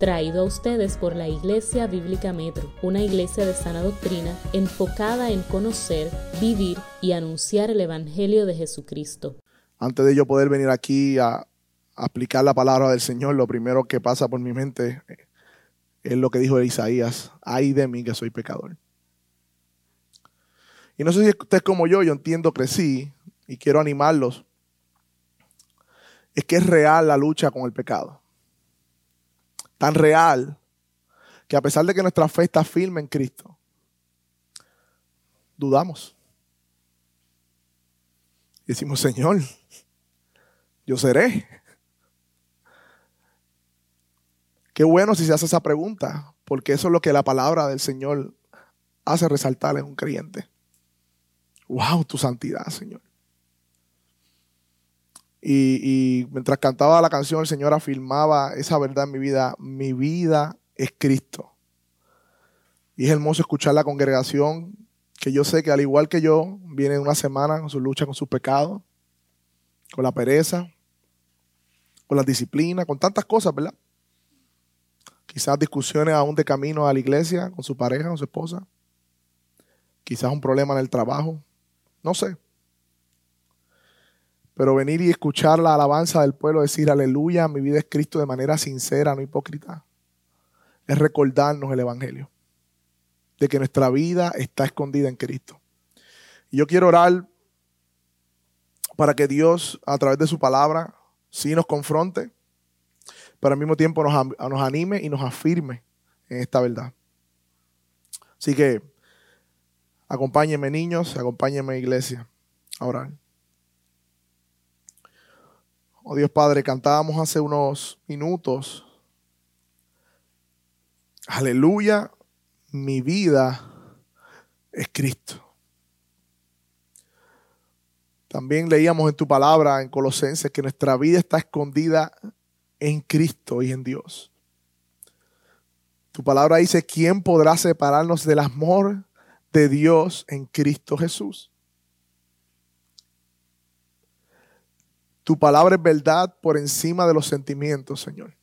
traído a ustedes por la Iglesia Bíblica Metro, una iglesia de sana doctrina enfocada en conocer, vivir y anunciar el Evangelio de Jesucristo. Antes de yo poder venir aquí a, aplicar la palabra del Señor, lo primero que pasa por mi mente es lo que dijo Isaías, ay de mí que soy pecador. Y no sé si usted es como yo, yo entiendo, crecí y quiero animarlos. Es que es real la lucha con el pecado. Tan real que a pesar de que nuestra fe está firme en Cristo, dudamos. Decimos, Señor, yo seré. Qué bueno si se hace esa pregunta, porque eso es lo que la palabra del Señor hace resaltar en un creyente. Wow, tu santidad, Señor. Y, mientras cantaba la canción, el Señor afirmaba esa verdad en mi vida. Mi vida es Cristo. Y es hermoso escuchar la congregación, que yo sé que al igual que yo, viene una semana con su lucha con sus pecados, con la pereza, con la disciplina, con tantas cosas, ¿verdad? Quizás discusiones aún de camino a la iglesia con su pareja, con su esposa. Quizás un problema en el trabajo. No sé. Pero venir y escuchar la alabanza del pueblo, decir aleluya, mi vida es Cristo de manera sincera, no hipócrita, es recordarnos el Evangelio, de que nuestra vida está escondida en Cristo. Y yo quiero orar para que Dios, a través de su palabra, sí nos confronte, pero al mismo tiempo nos, anime y nos afirme en esta verdad. Así que Acompáñenme niños, acompáñenme iglesia a orar. Oh Dios Padre, cantábamos hace unos minutos. Aleluya, mi vida es Cristo. También leíamos en tu palabra en Colosenses que nuestra vida está escondida en Cristo y en Dios. Tu palabra dice, ¿quién podrá separarnos del amor de Dios en Cristo Jesús. Tu palabra es verdad por encima de los sentimientos, Señor.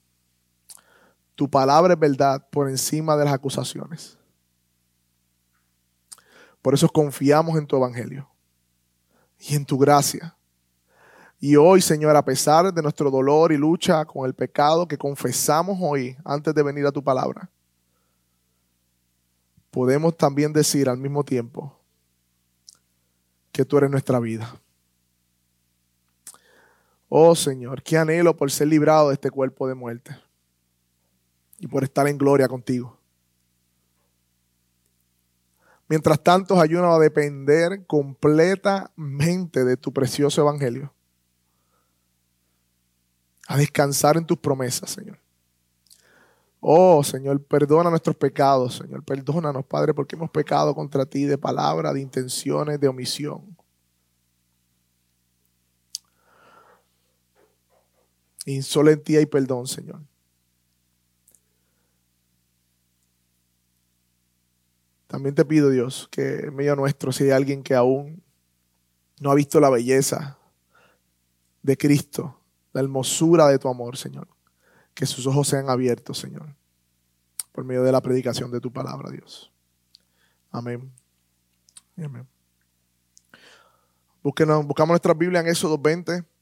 Tu palabra es verdad por encima de las acusaciones. Por eso confiamos en tu evangelio y en tu gracia. Y hoy, Señor, a pesar de nuestro dolor y lucha con el pecado que confesamos hoy antes de venir a tu palabra, podemos también decir al mismo tiempo que tú eres nuestra vida. Oh Señor, qué anhelo por ser librado de este cuerpo de muerte y por estar en gloria contigo. Mientras tanto, ayúdanos a depender completamente de tu precioso evangelio. A descansar en tus promesas, Señor. Oh, Señor, perdona nuestros pecados, Señor. Perdónanos, Padre, porque hemos pecado contra ti de palabra, de intenciones, de omisión. Insolentía y perdón, Señor. También te pido, Dios, que en medio nuestro, si hay alguien que aún no ha visto la belleza de Cristo, la hermosura de tu amor, Señor, que sus ojos sean abiertos, Señor, por medio de la predicación de tu palabra, Dios. Amén. Amén. buscamos nuestra Biblia en Éxodo 20.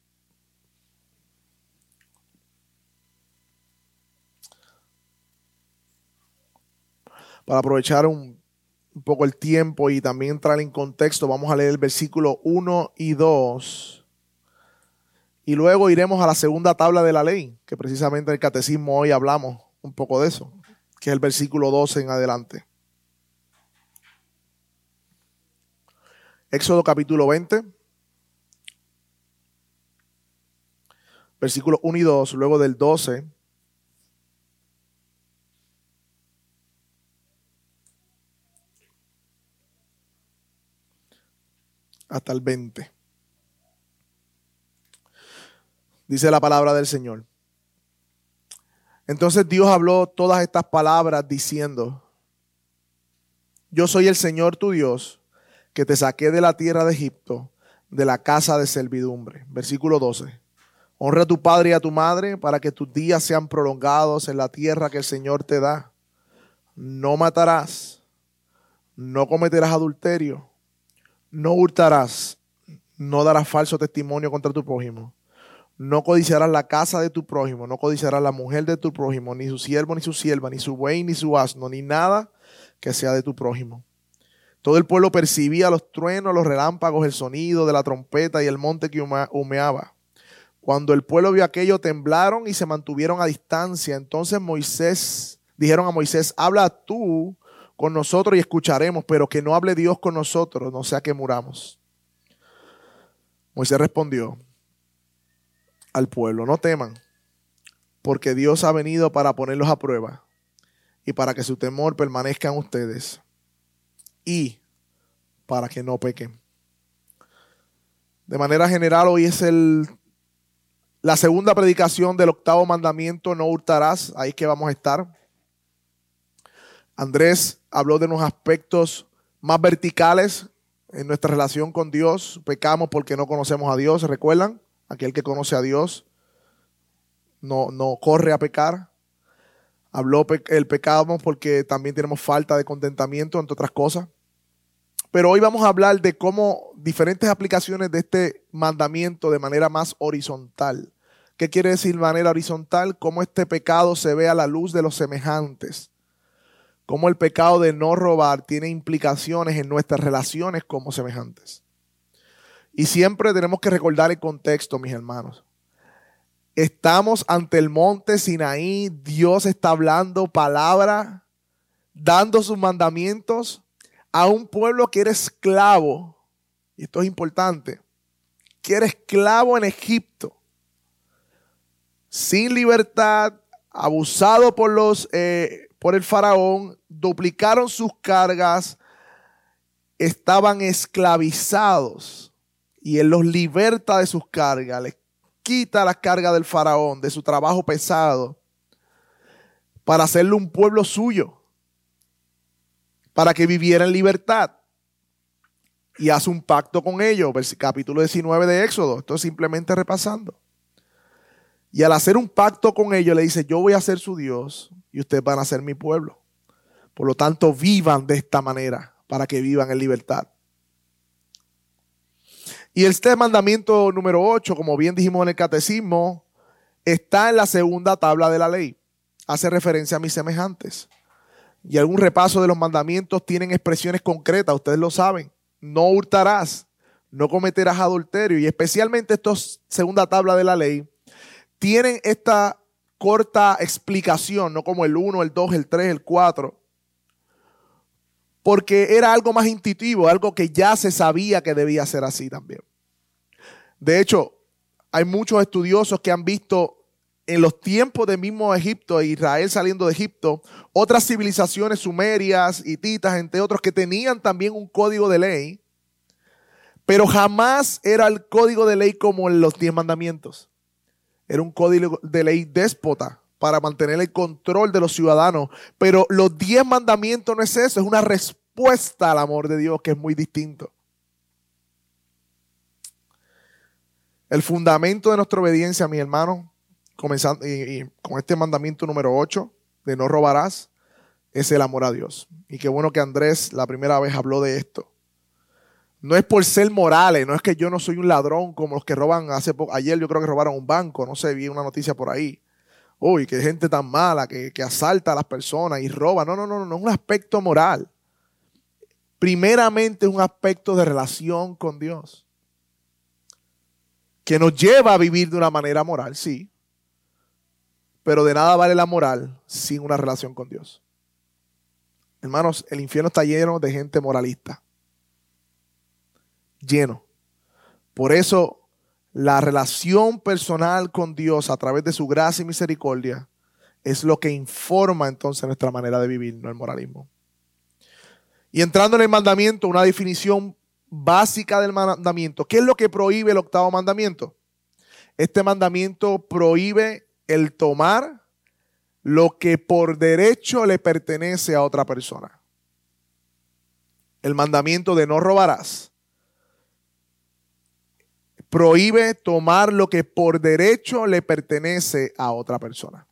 Para aprovechar un, un poco el tiempo y también entrar en contexto, vamos a leer el versículo 1 y 2 y luego iremos a la segunda tabla de la ley, que precisamente en el catecismo hoy hablamos un poco de eso, que es el versículo 12 en adelante. Éxodo capítulo 20, versículo 1 y 2, luego del 12. Hasta el 20. dice la palabra del Señor. Entonces Dios habló todas estas palabras diciendo, yo soy el Señor tu Dios, que te saqué de la tierra de Egipto, de la casa de servidumbre. Versículo 12. Honra a tu padre y a tu madre para que tus días sean prolongados en la tierra que el Señor te da. No matarás, no cometerás adulterio, no hurtarás, no darás falso testimonio contra tu prójimo, no codiciarás la casa de tu prójimo, no codiciarás la mujer de tu prójimo, ni su siervo, ni su sierva, ni su buey, ni su asno, ni nada que sea de tu prójimo. Todo el pueblo percibía los truenos, los relámpagos, el sonido de la trompeta y el monte que humeaba. Cuando el pueblo vio aquello, temblaron y se mantuvieron a distancia. Entonces Moisés, dijeron a Moisés, habla tú con nosotros y escucharemos, pero que no hable Dios con nosotros, no sea que muramos. Moisés respondió al pueblo, no teman, porque Dios ha venido para ponerlos a prueba y para que su temor permanezca en ustedes y para que no pequen. De manera general, hoy es el, la segunda predicación del octavo mandamiento, no hurtarás, ahí es que vamos a estar. Andrés habló de unos aspectos más verticales en nuestra relación con Dios. Pecamos porque no conocemos a Dios, ¿recuerdan? Aquel que conoce a Dios no, no corre a pecar. Habló el pecado porque también tenemos falta de contentamiento, entre otras cosas. Pero hoy vamos a hablar de cómo diferentes aplicaciones de este mandamiento de manera más horizontal. ¿Qué quiere decir manera horizontal? Cómo este pecado se ve a la luz de los semejantes. Cómo el pecado de no robar tiene implicaciones en nuestras relaciones como semejantes. Y siempre tenemos que recordar el contexto, mis hermanos. Estamos ante el monte Sinaí, Dios está hablando palabra, dando sus mandamientos a un pueblo que era esclavo, y esto es importante, que era esclavo en Egipto, sin libertad, abusado por, los, eh, por el faraón, duplicaron sus cargas, estaban esclavizados y él los liberta de sus cargas, les quita las cargas del faraón, de su trabajo pesado, para hacerle un pueblo suyo para que viviera en libertad. Y hace un pacto con ellos, capítulo 19 de Éxodo. Esto es simplemente repasando. Y al hacer un pacto con ellos, le dice, yo voy a ser su Dios y ustedes van a ser mi pueblo. Por lo tanto, vivan de esta manera para que vivan en libertad. Y este mandamiento número 8, como bien dijimos en el catecismo, está en la segunda tabla de la ley. Hace referencia a mis semejantes y algún repaso de los mandamientos tienen expresiones concretas, ustedes lo saben. No hurtarás, no cometerás adulterio. Y especialmente estos segunda tabla de la ley tienen esta corta explicación, no como el 1, el 2, el 3, el 4. Porque era algo más intuitivo, algo que ya se sabía que debía ser así también. De hecho, hay muchos estudiosos que han visto en los tiempos del mismo Egipto, Israel saliendo de Egipto, otras civilizaciones sumerias, hititas, entre otros, que tenían también un código de ley, pero jamás era el código de ley como los diez mandamientos. Era un código de ley déspota para mantener el control de los ciudadanos. Pero los diez mandamientos no es eso, es una respuesta al amor de Dios que es muy distinto. El fundamento de nuestra obediencia, mi hermano, comenzando y, con este mandamiento número 8 de no robarás, es el amor a Dios. Y qué bueno que Andrés la primera vez habló de esto. No es por ser morales, no es que yo no soy un ladrón como los que roban hace poco. Ayer yo creo que robaron un banco, no sé, vi una noticia por ahí. Uy, que gente tan mala que, que asalta a las personas y roba. No, no, no, no, no es un aspecto moral. Primeramente es un aspecto de relación con Dios. Que nos lleva a vivir de una manera moral, sí. Pero de nada vale la moral sin una relación con Dios. Hermanos, el infierno está lleno de gente moralista. Lleno. Por eso la relación personal con Dios a través de su gracia y misericordia es lo que informa entonces nuestra manera de vivir, no el moralismo. Y entrando en el mandamiento, una definición básica del mandamiento. ¿Qué es lo que prohíbe el octavo mandamiento? Este mandamiento prohíbe el tomar lo que por derecho le pertenece a otra persona. El mandamiento de no robarás Prohíbe tomar lo que por derecho le pertenece a otra persona.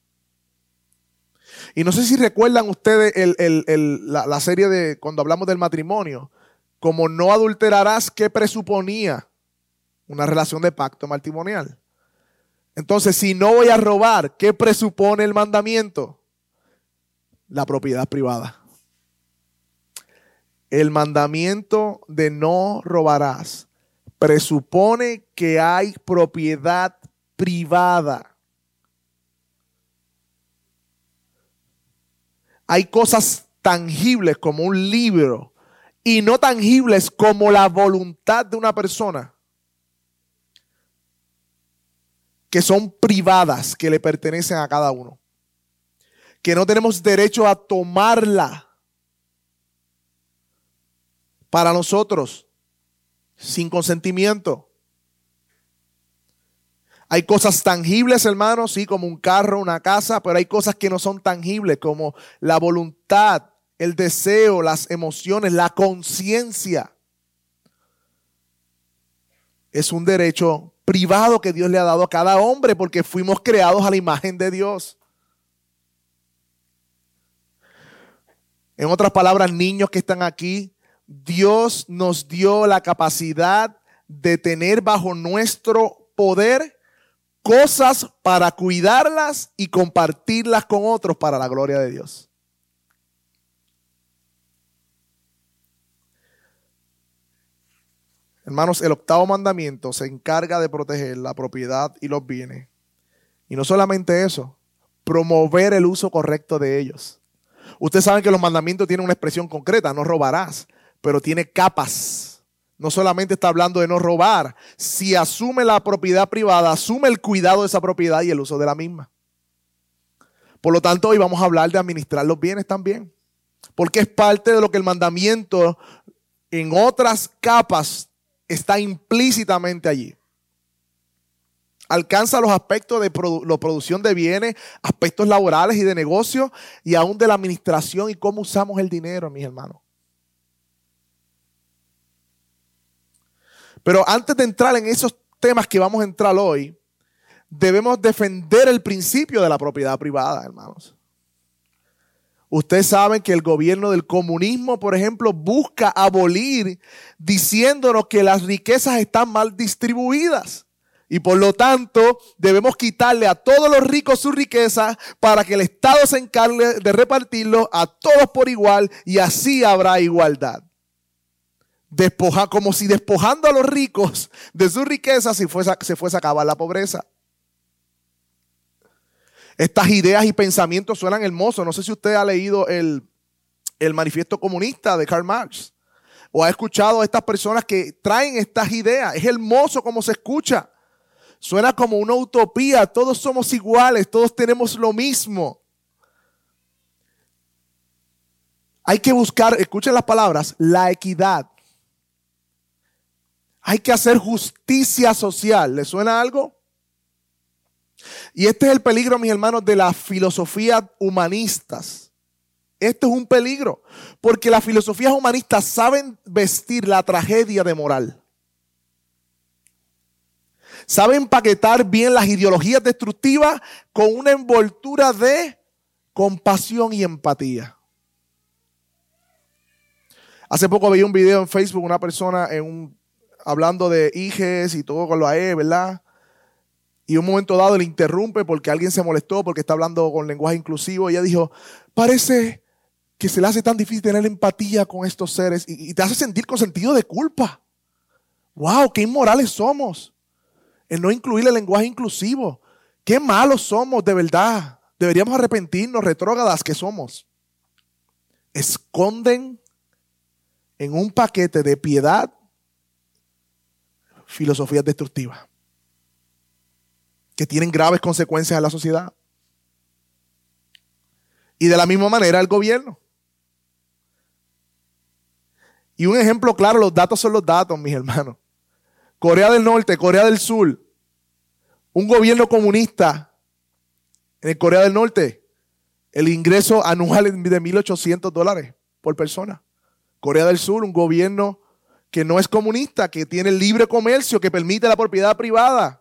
Y no sé si recuerdan ustedes la, la, serie de cuando hablamos del matrimonio, como no adulterarás, ¿qué presuponía? Una relación de pacto matrimonial. Entonces, si no voy a robar, ¿qué presupone el mandamiento? La propiedad privada. El mandamiento de no robarás presupone que hay propiedad privada. Hay cosas tangibles como un libro y no tangibles como la voluntad de una persona que son privadas, que le pertenecen a cada uno. Que no tenemos derecho a tomarla para nosotros sin consentimiento. Hay cosas tangibles, hermanos, sí, como un carro, una casa, pero hay cosas que no son tangibles, como la voluntad, el deseo, las emociones, la conciencia. Es un derecho privado que Dios le ha dado a cada hombre porque fuimos creados a la imagen de Dios. En otras palabras, niños que están aquí, Dios nos dio la capacidad de tener bajo nuestro poder cosas para cuidarlas y compartirlas con otros para la gloria de Dios. Hermanos, el octavo mandamiento se encarga de proteger la propiedad y los bienes. Y no solamente eso, promover el uso correcto de ellos. Ustedes saben que los mandamientos tienen una expresión concreta, no robarás pero tiene capas. No solamente está hablando de no robar, si asume la propiedad privada, asume el cuidado de esa propiedad y el uso de la misma. Por lo tanto, hoy vamos a hablar de administrar los bienes también, porque es parte de lo que el mandamiento en otras capas está implícitamente allí. Alcanza los aspectos de la producción de bienes, aspectos laborales y de negocio, y aún de la administración y cómo usamos el dinero, mis hermanos. Pero antes de entrar en esos temas que vamos a entrar hoy, debemos defender el principio de la propiedad privada, hermanos. Ustedes saben que el gobierno del comunismo, por ejemplo, busca abolir diciéndonos que las riquezas están mal distribuidas. Y por lo tanto, debemos quitarle a todos los ricos su riqueza para que el Estado se encargue de repartirlo a todos por igual y así habrá igualdad despoja, como si despojando a los ricos de su riqueza se fuese, se a acabar la pobreza. Estas ideas y pensamientos suenan hermosos. No sé si usted ha leído el, el manifiesto comunista de Karl Marx o ha escuchado a estas personas que traen estas ideas. Es hermoso como se escucha. Suena como una utopía. Todos somos iguales, todos tenemos lo mismo. Hay que buscar, escuchen las palabras, la equidad. Hay que hacer justicia social. ¿Le suena algo? Y este es el peligro, mis hermanos, de las filosofías humanistas. Este es un peligro, porque las filosofías humanistas saben vestir la tragedia de moral. Saben paquetar bien las ideologías destructivas con una envoltura de compasión y empatía. Hace poco veía un video en Facebook, una persona en un hablando de hijes y todo con lo AE, ¿verdad? Y un momento dado le interrumpe porque alguien se molestó porque está hablando con lenguaje inclusivo. Y ella dijo, parece que se le hace tan difícil tener empatía con estos seres y, te hace sentir con sentido de culpa. ¡Wow! ¡Qué inmorales somos! El no incluir el lenguaje inclusivo. ¡Qué malos somos de verdad! Deberíamos arrepentirnos, retrógadas que somos. Esconden en un paquete de piedad filosofías destructivas que tienen graves consecuencias en la sociedad. Y de la misma manera el gobierno. Y un ejemplo claro, los datos son los datos, mis hermanos. Corea del Norte, Corea del Sur, un gobierno comunista en Corea del Norte, el ingreso anual es de 1.800 dólares por persona. Corea del Sur, un gobierno que no es comunista, que tiene libre comercio, que permite la propiedad privada.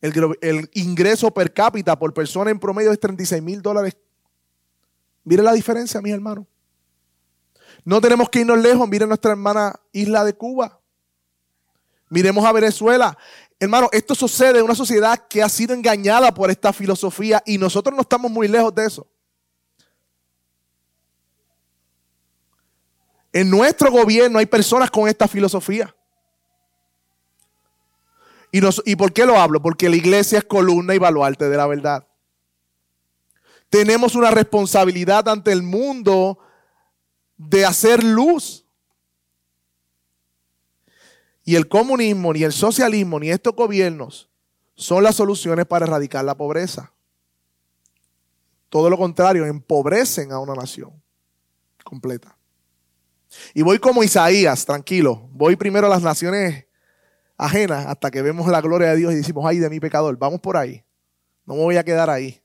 El, ingreso per cápita por persona en promedio es 36 mil dólares. Mire la diferencia, mis hermanos. No tenemos que irnos lejos. Mire nuestra hermana isla de Cuba. Miremos a Venezuela. Hermano, esto sucede en una sociedad que ha sido engañada por esta filosofía y nosotros no estamos muy lejos de eso. En nuestro gobierno hay personas con esta filosofía. ¿Y, por qué lo hablo? Porque la iglesia es columna y baluarte de la verdad. Tenemos una responsabilidad ante el mundo de hacer luz. Y el comunismo, ni el socialismo, ni estos gobiernos son las soluciones para erradicar la pobreza. Todo lo contrario, empobrecen a una nación completa. Y voy como Isaías, tranquilo. Voy primero a las naciones ajenas hasta que vemos la gloria de Dios y decimos, ay de mi pecador, vamos por ahí. No me voy a quedar ahí.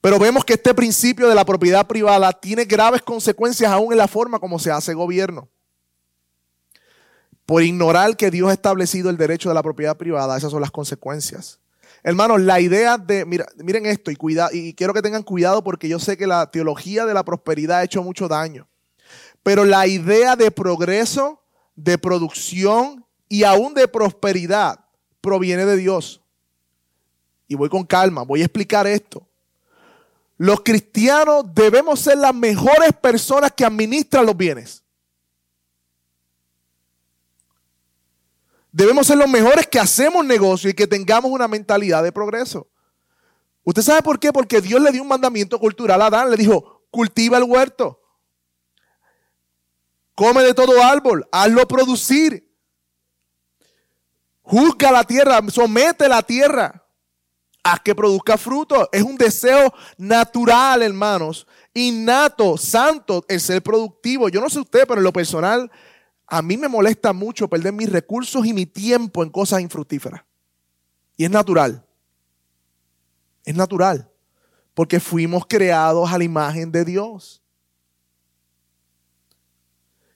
Pero vemos que este principio de la propiedad privada tiene graves consecuencias aún en la forma como se hace gobierno. Por ignorar que Dios ha establecido el derecho de la propiedad privada, esas son las consecuencias. Hermanos, la idea de, mira, miren esto y, cuida, y quiero que tengan cuidado porque yo sé que la teología de la prosperidad ha hecho mucho daño. Pero la idea de progreso, de producción y aún de prosperidad proviene de Dios. Y voy con calma, voy a explicar esto. Los cristianos debemos ser las mejores personas que administran los bienes. Debemos ser los mejores que hacemos negocio y que tengamos una mentalidad de progreso. ¿Usted sabe por qué? Porque Dios le dio un mandamiento cultural a Adán. Le dijo, cultiva el huerto. Come de todo árbol, hazlo producir. Juzga la tierra, somete la tierra a que produzca fruto. Es un deseo natural, hermanos, innato, santo, el ser productivo. Yo no sé usted, pero en lo personal, a mí me molesta mucho perder mis recursos y mi tiempo en cosas infructíferas. Y es natural. Es natural. Porque fuimos creados a la imagen de Dios.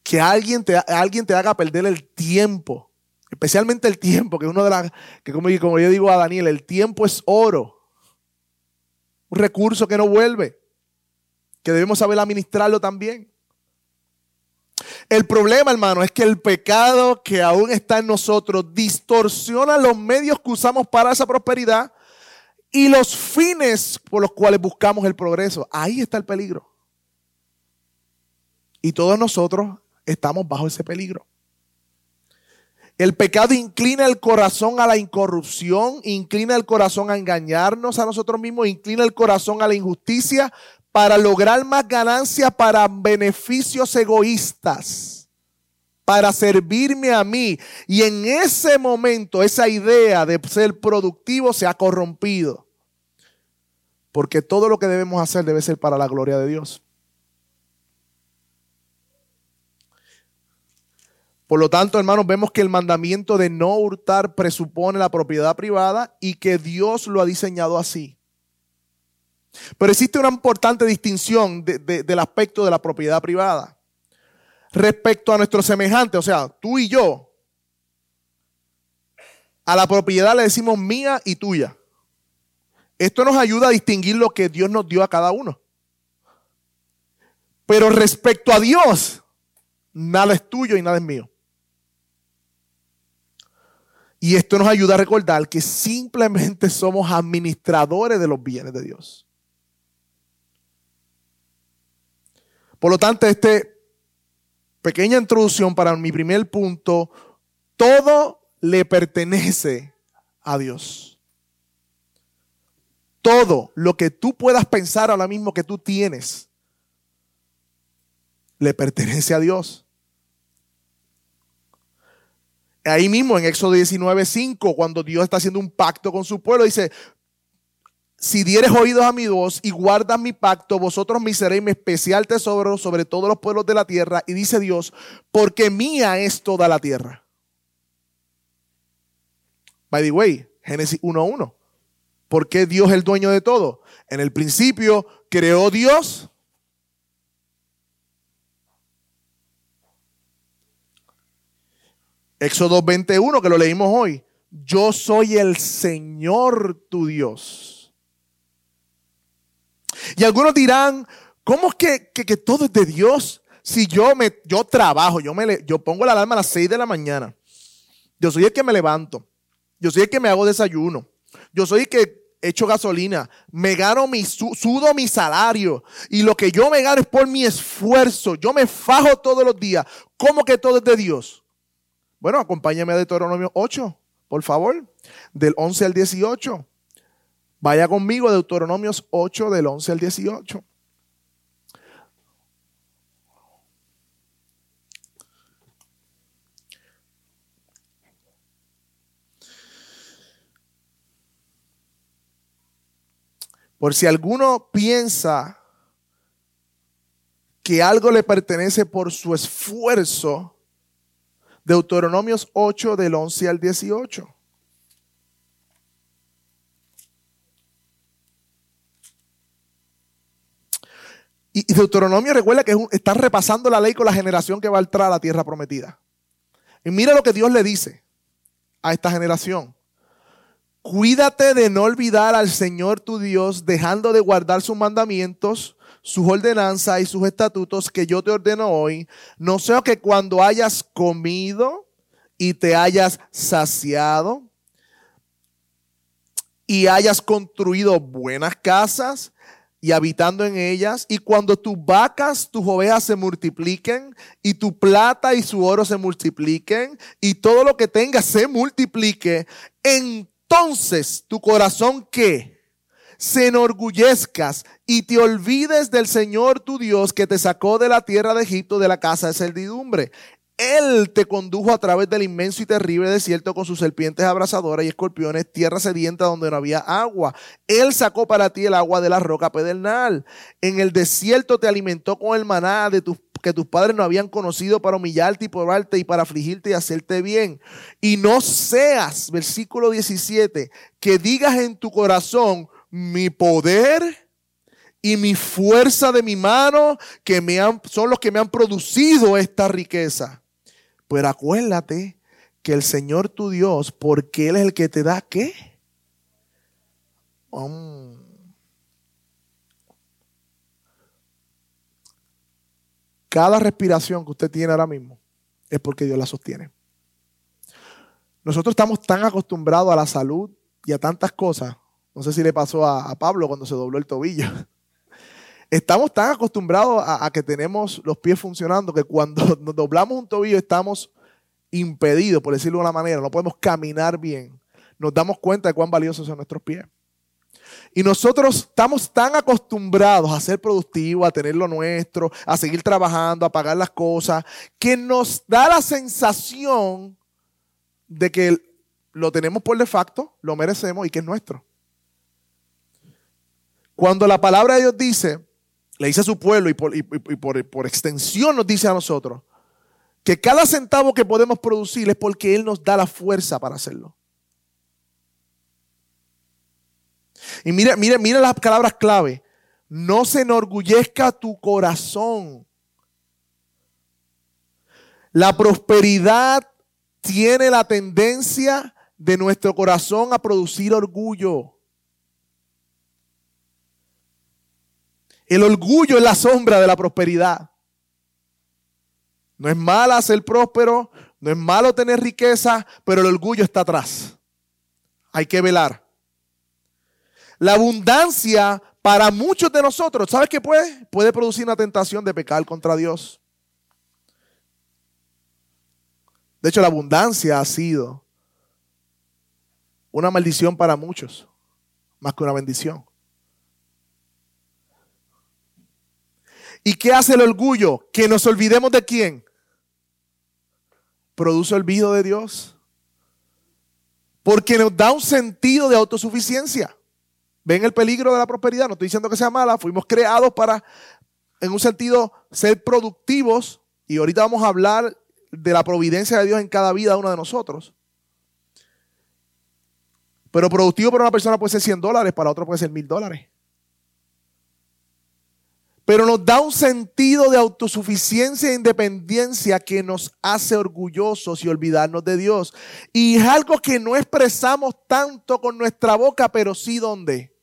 Que alguien te, alguien te haga perder el tiempo Especialmente el tiempo, que uno de las, que como, como yo digo a Daniel, el tiempo es oro. Un recurso que no vuelve. Que debemos saber administrarlo también. El problema, hermano, es que el pecado que aún está en nosotros distorsiona los medios que usamos para esa prosperidad y los fines por los cuales buscamos el progreso. Ahí está el peligro. Y todos nosotros estamos bajo ese peligro. El pecado inclina el corazón a la incorrupción, inclina el corazón a engañarnos a nosotros mismos, inclina el corazón a la injusticia para lograr más ganancias para beneficios egoístas, para servirme a mí. Y en ese momento esa idea de ser productivo se ha corrompido. Porque todo lo que debemos hacer debe ser para la gloria de Dios. Por lo tanto, hermanos, vemos que el mandamiento de no hurtar presupone la propiedad privada y que Dios lo ha diseñado así. Pero existe una importante distinción del aspecto de la propiedad privada. Respecto a nuestro semejante, o sea, tú y yo, a la propiedad le decimos mía y tuya. Esto nos ayuda a distinguir lo que Dios nos dio a cada uno. Pero respecto a Dios, nada es tuyo y nada es mío. Y esto nos ayuda a recordar que simplemente somos administradores de los bienes de Dios. Por lo tanto, esta pequeña introducción para mi primer punto, todo le pertenece a Dios. Todo lo que tú puedas pensar ahora mismo que tú tienes, le pertenece a Dios. Ahí mismo en Éxodo 19:5, cuando Dios está haciendo un pacto con su pueblo, dice, si dieres oídos a mi voz y guardas mi pacto, vosotros me seréis mi especial tesoro sobre todos los pueblos de la tierra. Y dice Dios, porque mía es toda la tierra. By the way, Génesis 1.1. ¿Por qué Dios es el dueño de todo? En el principio creó Dios Éxodo 21, que lo leímos hoy. Yo soy el Señor tu Dios. Y algunos dirán, ¿cómo es que, todo es de Dios? Si yo, me, yo trabajo, yo, me, yo pongo la alarma a las 6 de la mañana. Yo soy el que me levanto. Yo soy el que me hago desayuno. Yo soy el que echo gasolina. Me gano mi, sudo mi salario. Y lo que yo me gano es por mi esfuerzo. Yo me fajo todos los días. ¿Cómo que todo es de Dios? Bueno, acompáñame a Deuteronomio 8, por favor. Del 11 al 18. Vaya conmigo, Deuteronomios 8, del 11 al 18. Por si alguno piensa que algo le pertenece por su esfuerzo, Deuteronomios 8 del 11 al 18. Y Deuteronomio recuerda que está repasando la ley con la generación que va a entrar a la tierra prometida. Y mira lo que Dios le dice a esta generación. Cuídate de no olvidar al Señor tu Dios, dejando de guardar sus mandamientos, sus ordenanzas y sus estatutos que yo te ordeno hoy, no sea que cuando hayas comido y te hayas saciado y hayas construido buenas casas y habitando en ellas, y cuando tus vacas, tus ovejas se multipliquen, y tu plata y su oro se multipliquen, y todo lo que tengas se multiplique, en entonces tu corazón que se enorgullezcas y te olvides del Señor tu Dios que te sacó de la tierra de Egipto de la casa de servidumbre. Él te condujo a través del inmenso y terrible desierto con sus serpientes abrasadoras y escorpiones, tierra sedienta donde no había agua. Él sacó para ti el agua de la roca pedernal. En el desierto te alimentó con el maná de tus que tus padres no habían conocido para humillarte y probarte y para afligirte y hacerte bien. Y no seas, versículo 17, que digas en tu corazón, mi poder y mi fuerza de mi mano, que me han, son los que me han producido esta riqueza. Pero acuérdate que el Señor tu Dios, porque Él es el que te da qué? Cada respiración que usted tiene ahora mismo es porque Dios la sostiene. Nosotros estamos tan acostumbrados a la salud y a tantas cosas. No sé si le pasó a, Pablo cuando se dobló el tobillo. Estamos tan acostumbrados a, que tenemos los pies funcionando que cuando nos doblamos un tobillo estamos impedidos, por decirlo de una manera, no podemos caminar bien. Nos damos cuenta de cuán valiosos son nuestros pies. Y nosotros estamos tan acostumbrados a ser productivos, a tener lo nuestro, a seguir trabajando, a pagar las cosas, que nos da la sensación de que lo tenemos por de facto, lo merecemos y que es nuestro. Cuando la palabra de Dios dice, le dice a su pueblo y por, extensión nos dice a nosotros, que cada centavo que podemos producir es porque Él nos da la fuerza para hacerlo. Y mira, mira, mira las palabras clave. No se enorgullezca tu corazón. La prosperidad tiene la tendencia de nuestro corazón a producir orgullo. El orgullo es la sombra de la prosperidad. No es malo ser próspero, no es malo tener riqueza, pero el orgullo está atrás. Hay que velar. La abundancia para muchos de nosotros, ¿sabes qué puede? Puede producir una tentación de pecar contra Dios. De hecho, la abundancia ha sido una maldición para muchos, más que una bendición. ¿Y qué hace el orgullo? Que nos olvidemos de quién. Produce olvido de Dios. Porque nos da un sentido de autosuficiencia. ¿Ven el peligro de la prosperidad? No estoy diciendo que sea mala, fuimos creados para, en un sentido, ser productivos y ahorita vamos a hablar de la providencia de Dios en cada vida de uno de nosotros. Pero productivo para una persona puede ser 100 dólares, para otro puede ser 1000 dólares. Pero nos da un sentido de autosuficiencia e independencia que nos hace orgullosos y olvidarnos de Dios. Y es algo que no expresamos tanto con nuestra boca, pero sí donde.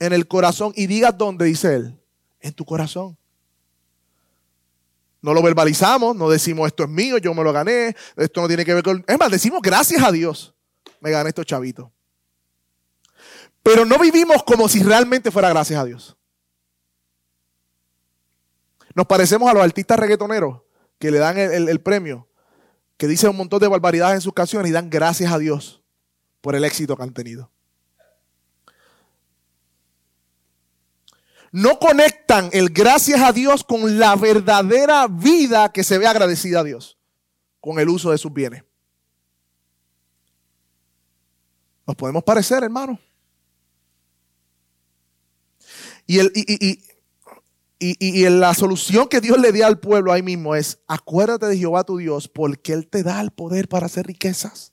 En el corazón. Y digas dónde, dice él. En tu corazón. No lo verbalizamos, no decimos esto es mío, yo me lo gané, esto no tiene que ver con... Es más, decimos gracias a Dios, me gané estos chavitos. Pero no vivimos como si realmente fuera gracias a Dios. Nos parecemos a los artistas reggaetoneros que le dan el, premio, que dicen un montón de barbaridades en sus canciones y dan gracias a Dios por el éxito que han tenido. No conectan el gracias a Dios con la verdadera vida que se ve agradecida a Dios, con el uso de sus bienes. Nos podemos parecer, hermano. Y, el, y, la solución que Dios le dio al pueblo ahí mismo es, acuérdate de Jehová tu Dios, porque Él te da el poder para hacer riquezas.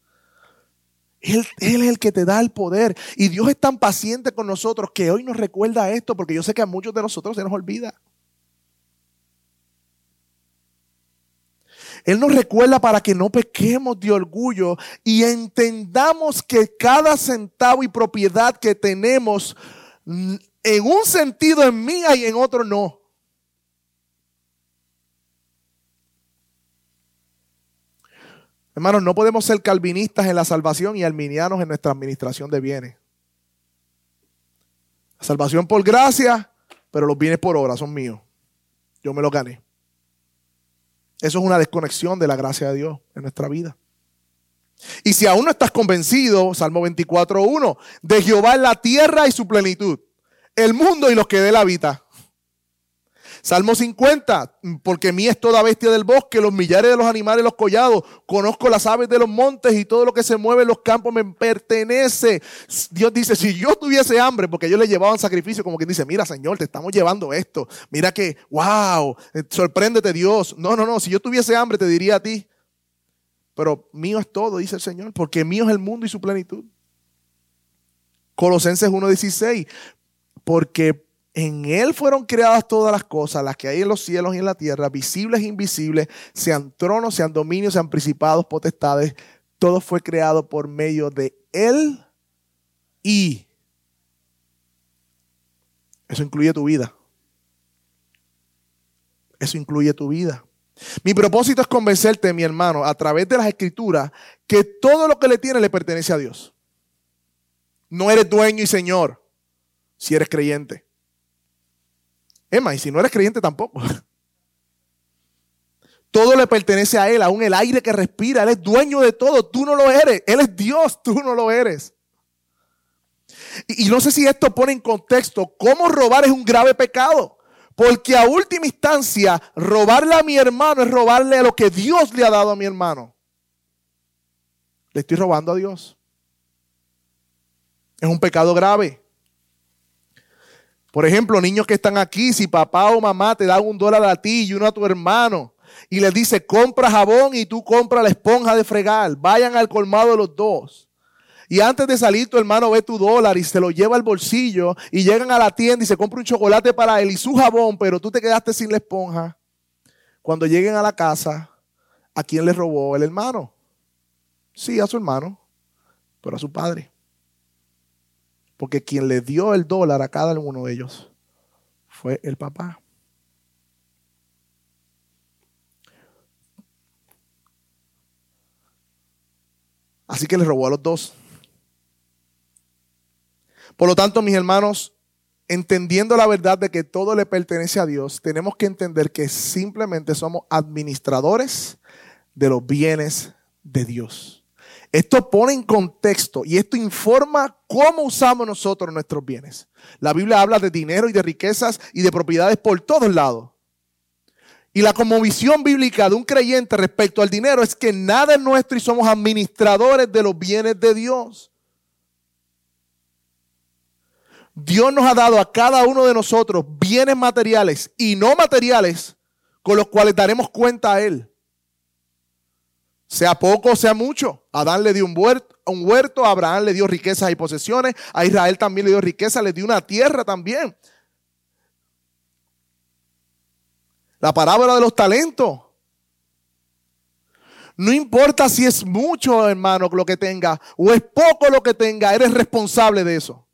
Él, él, es el que te da el poder. Y Dios es tan paciente con nosotros que hoy nos recuerda esto, porque yo sé que a muchos de nosotros se nos olvida. Él nos recuerda para que no pequemos de orgullo y entendamos que cada centavo y propiedad que tenemos, en un sentido es mía y en otro no. Hermanos, no podemos ser calvinistas en la salvación y arminianos en nuestra administración de bienes. Salvación por gracia, pero los bienes por obra son míos. Yo me los gané. Eso es una desconexión de la gracia de Dios en nuestra vida. Y si aún no estás convencido, Salmo 24.1, de Jehová en la tierra y su plenitud, el mundo y los que de la habita. Salmo 50, porque mí es toda bestia del bosque, los millares de los animales, los collados, conozco las aves de los montes y todo lo que se mueve en los campos me pertenece. Dios dice, si yo tuviese hambre, porque ellos le llevaban sacrificio, como quien dice, mira Señor, te estamos llevando esto, mira que, wow, eh, sorpréndete Dios. No, no, no, si yo tuviese hambre te diría a ti, pero mío es todo, dice el Señor, porque mío es el mundo y su plenitud. Colosenses 1.16, porque en Él fueron creadas todas las cosas, las que hay en los cielos y en la tierra, visibles e invisibles, sean tronos, sean dominios, sean principados, potestades. Todo fue creado por medio de Él y eso incluye tu vida. Eso incluye tu vida. Mi propósito es convencerte, mi hermano, a través de las escrituras, que todo lo que le tiene le pertenece a Dios. No eres dueño y señor si eres creyente. Emma, y si no eres creyente tampoco. Todo le pertenece a Él, aún el aire que respira. Él es dueño de todo. Tú no lo eres. Él es Dios, tú no lo eres. Y, y no sé si esto pone en contexto cómo robar es un grave pecado. Porque a última instancia, robarle a mi hermano es robarle a lo que Dios le ha dado a mi hermano. Le estoy robando a Dios. Es un pecado grave. Por ejemplo, niños que están aquí, si papá o mamá te dan un dólar a ti y uno a tu hermano y les dice, compra jabón y tú compra la esponja de fregar, vayan al colmado los dos. Y antes de salir tu hermano ve tu dólar y se lo lleva al bolsillo y llegan a la tienda y se compra un chocolate para él y su jabón, pero tú te quedaste sin la esponja. Cuando lleguen a la casa, ¿a quién le robó el hermano? Sí, a su hermano, pero a su padre. Porque quien le dio el dólar a cada uno de ellos fue el papá. Así que le robó a los dos. Por lo tanto, mis hermanos, entendiendo la verdad de que todo le pertenece a Dios, tenemos que entender que simplemente somos administradores de los bienes de Dios. Esto pone en contexto y esto informa cómo usamos nosotros nuestros bienes. La Biblia habla de dinero y de riquezas y de propiedades por todos lados. Y la visión bíblica de un creyente respecto al dinero es que nada es nuestro y somos administradores de los bienes de Dios. Dios nos ha dado a cada uno de nosotros bienes materiales y no materiales con los cuales daremos cuenta a Él sea poco o sea mucho. Adán le dio un huerto, a Abraham le dio riquezas y posesiones, a Israel también le dio riqueza, le dio una tierra también. La parábola de los talentos. No importa si es mucho, hermano, lo que tenga, o es poco lo que tenga, eres responsable de eso.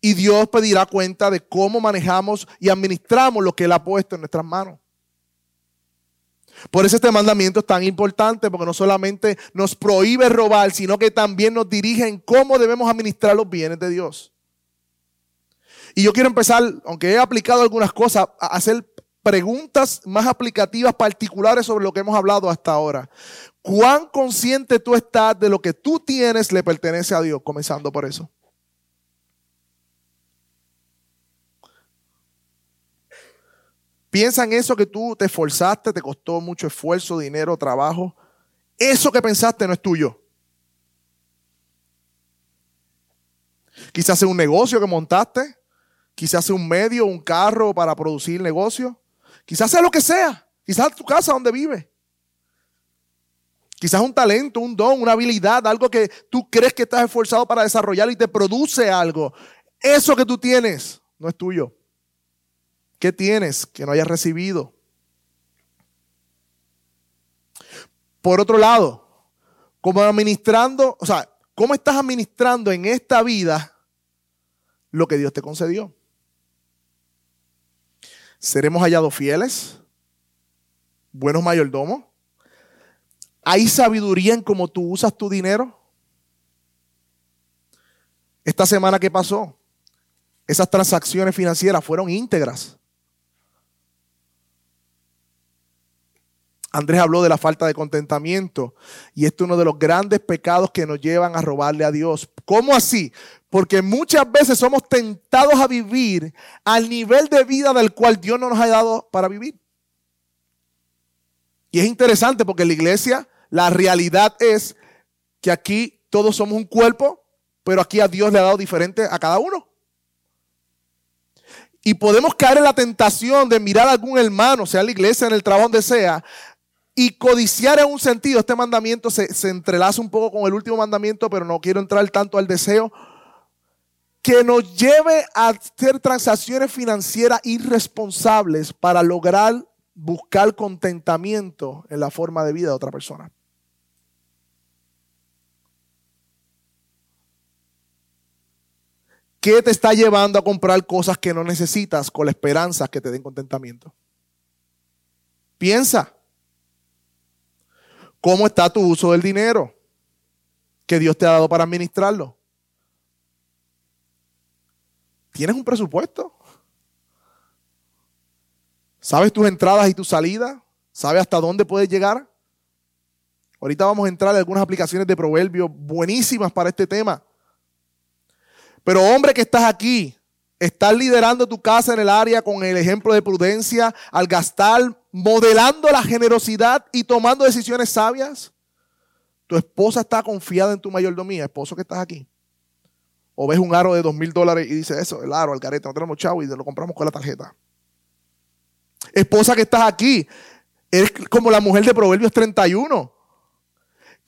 Y Dios pedirá cuenta de cómo manejamos y administramos lo que Él ha puesto en nuestras manos. Por eso este mandamiento es tan importante, porque no solamente nos prohíbe robar, sino que también nos dirige en cómo debemos administrar los bienes de Dios. Y yo quiero empezar, aunque he aplicado algunas cosas, a hacer preguntas más aplicativas particulares sobre lo que hemos hablado hasta ahora. ¿Cuán consciente tú estás de lo que tú tienes le pertenece a Dios? Comenzando por eso. Piensa en eso que tú te esforzaste, te costó mucho esfuerzo, dinero, trabajo. Eso que pensaste no es tuyo. Quizás es un negocio que montaste, quizás sea un medio, un carro para producir negocio. Quizás sea lo que sea. Quizás tu casa donde vive. Quizás un talento, un don, una habilidad, algo que tú crees que estás esforzado para desarrollar y te produce algo. Eso que tú tienes no es tuyo. ¿Qué tienes que no hayas recibido? Por otro lado, como administrando, o sea, ¿cómo estás administrando en esta vida lo que Dios te concedió? ¿Seremos hallados fieles? ¿Buenos mayordomos? ¿Hay sabiduría en cómo tú usas tu dinero? Esta semana que pasó, esas transacciones financieras fueron íntegras. Andrés habló de la falta de contentamiento y esto es uno de los grandes pecados que nos llevan a robarle a Dios. ¿Cómo así? Porque muchas veces somos tentados a vivir al nivel de vida del cual Dios no nos ha dado para vivir. Y es interesante porque en la iglesia la realidad es que aquí todos somos un cuerpo, pero aquí a Dios le ha dado diferente a cada uno. Y podemos caer en la tentación de mirar a algún hermano, sea la iglesia, en el trabajo, donde sea, y codiciar en un sentido. Este mandamiento se, se entrelaza un poco con el último mandamiento, pero no quiero entrar tanto al deseo que nos lleve a hacer transacciones financieras irresponsables para lograr buscar contentamiento en la forma de vida de otra persona. ¿Qué te está llevando a comprar cosas que no necesitas con la esperanza que te den contentamiento? Piensa. ¿Cómo está tu uso del dinero que Dios te ha dado para administrarlo? ¿Tienes un presupuesto? ¿Sabes tus entradas y tus salidas? ¿Sabes hasta dónde puedes llegar? Ahorita vamos a entrar en algunas aplicaciones de proverbios buenísimas para este tema. Pero hombre que estás aquí, estás liderando tu casa en el área con el ejemplo de prudencia al gastar, modelando la generosidad y tomando decisiones sabias. Tu esposa está confiada en tu mayordomía, esposo que estás aquí. O ves un aro de dos mil dólares y dices eso, el aro, el carete, no tenemos chavo y lo compramos con la tarjeta. Esposa que estás aquí, eres como la mujer de Proverbios 31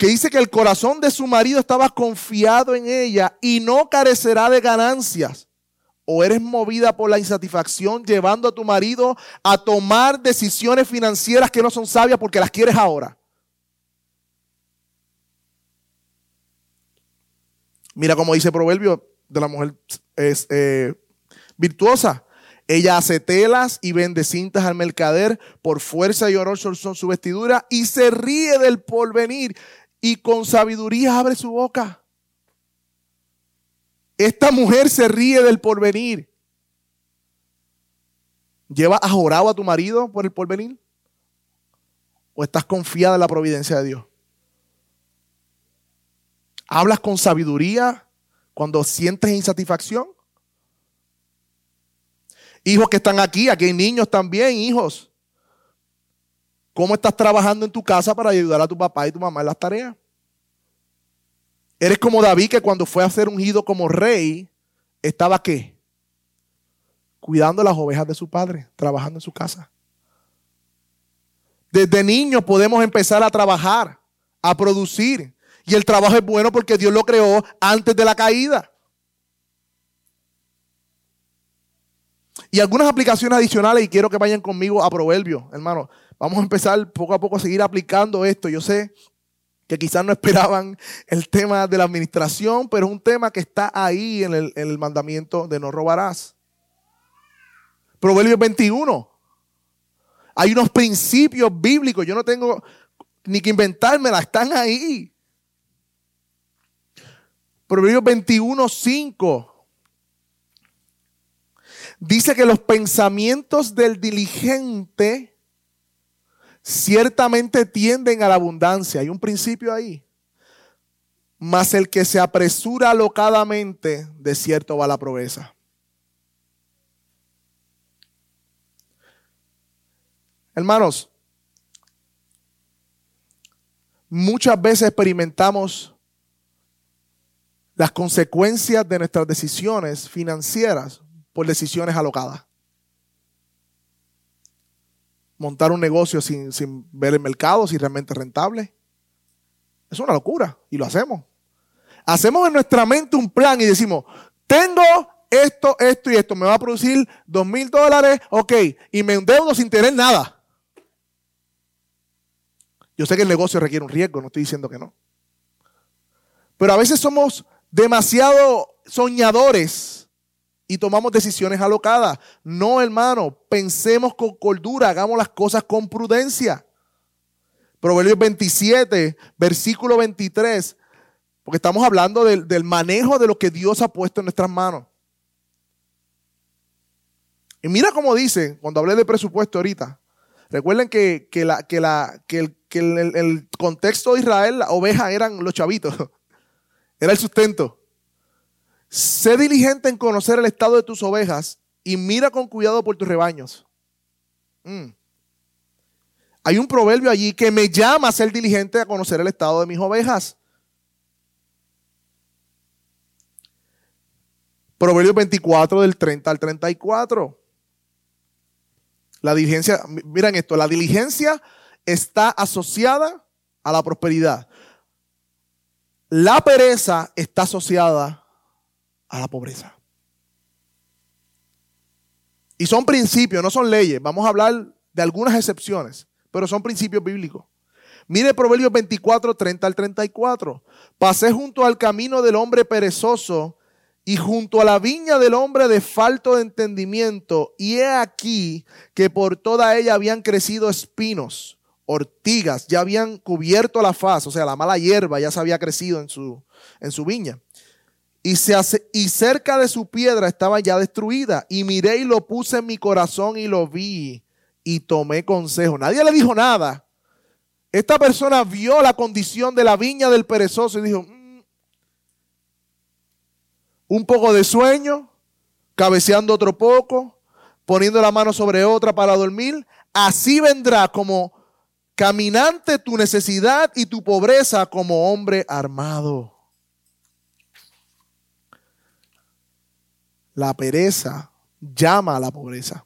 que dice que el corazón de su marido estaba confiado en ella y no carecerá de ganancias. O eres movida por la insatisfacción llevando a tu marido a tomar decisiones financieras que no son sabias porque las quieres ahora. Mira cómo dice el proverbio de la mujer es, eh, virtuosa. Ella hace telas y vende cintas al mercader, por fuerza y honor son su vestidura y se ríe del porvenir y con sabiduría abre su boca. Esta mujer se ríe del porvenir. ¿Lleva ajorado a tu marido por el porvenir? ¿O estás confiada en la providencia de Dios? ¿Hablas con sabiduría cuando sientes insatisfacción? Hijos que están aquí, aquí hay niños también, hijos. ¿Cómo estás trabajando en tu casa para ayudar a tu papá y tu mamá en las tareas? Eres como David que cuando fue a ser ungido como rey, estaba qué? Cuidando las ovejas de su padre, trabajando en su casa. Desde niños podemos empezar a trabajar, a producir. Y el trabajo es bueno porque Dios lo creó antes de la caída. Y algunas aplicaciones adicionales, y quiero que vayan conmigo a Proverbio, hermano. Vamos a empezar poco a poco a seguir aplicando esto. Yo sé que quizás no esperaban el tema de la administración, pero es un tema que está ahí en el, en el mandamiento de no robarás. Proverbios 21. Hay unos principios bíblicos, yo no tengo ni que inventármela, están ahí. Proverbios 21, 5. Dice que los pensamientos del diligente ciertamente tienden a la abundancia. Hay un principio ahí. Mas el que se apresura alocadamente, de cierto va la proveza. Hermanos, muchas veces experimentamos las consecuencias de nuestras decisiones financieras por decisiones alocadas. Montar un negocio sin, ver el mercado, si realmente es rentable. Es una locura y lo hacemos. Hacemos en nuestra mente un plan y decimos, tengo esto, esto y esto, me va a producir dos mil dólares, ok, y me endeudo sin tener nada. Yo sé que el negocio requiere un riesgo, no estoy diciendo que no. Pero a veces somos demasiado soñadores y tomamos decisiones alocadas. No, hermano, pensemos con cordura, hagamos las cosas con prudencia. Proverbios 27, versículo 23, porque estamos hablando del, del manejo de lo que Dios ha puesto en nuestras manos. Y mira cómo dice, cuando hablé de presupuesto ahorita, recuerden que, la, que, la, que el que en el, contexto de Israel las ovejas eran los chavitos, era el sustento. Sé diligente en conocer el estado de tus ovejas y mira con cuidado por tus rebaños. Mm. Hay un proverbio allí que me llama a ser diligente a conocer el estado de mis ovejas. Proverbio 24 del 30 al 34. La diligencia, miren esto, la diligencia está asociada a la prosperidad. La pereza está asociada a la pobreza. Y son principios, no son leyes. Vamos a hablar de algunas excepciones, pero son principios bíblicos. Mire Proverbios 24, 30 al 34. Pasé junto al camino del hombre perezoso y junto a la viña del hombre de falto de entendimiento, y he aquí que por toda ella habían crecido espinos ortigas ya habían cubierto la faz, o sea, la mala hierba ya se había crecido en su, en su viña. Y, se hace, y cerca de su piedra estaba ya destruida. Y miré y lo puse en mi corazón y lo vi y tomé consejo. Nadie le dijo nada. Esta persona vio la condición de la viña del perezoso y dijo, mm, un poco de sueño, cabeceando otro poco, poniendo la mano sobre otra para dormir. Así vendrá como caminante tu necesidad y tu pobreza como hombre armado. La pereza llama a la pobreza.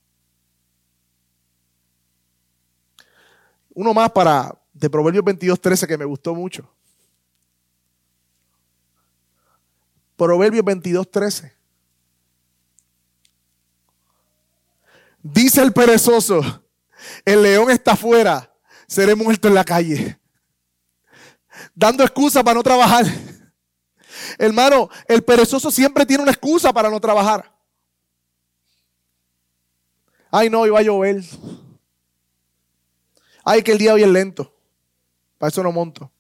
Uno más para de Proverbios 22.13 que me gustó mucho. Proverbios 22.13. Dice el perezoso, el león está afuera seré muerto en la calle. Dando excusa para no trabajar. Hermano, el perezoso siempre tiene una excusa para no trabajar. Ay, no, iba a llover. Ay, que el día hoy es lento. Para eso no monto.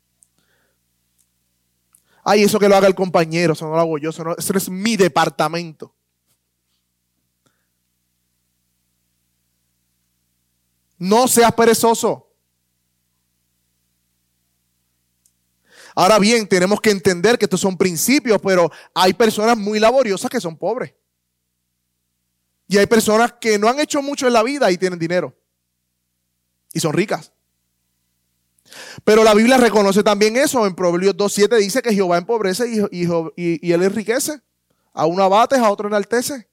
Ay, eso que lo haga el compañero, eso no lo hago yo, eso, eso es mi departamento. No seas perezoso. Ahora bien, tenemos que entender que estos son principios, pero hay personas muy laboriosas que son pobres. Y hay personas que no han hecho mucho en la vida y tienen dinero. Y son ricas. Pero la Biblia reconoce también eso. En Proverbios 2.7 dice que Jehová empobrece y, él enriquece. A uno abates, a otro enaltece.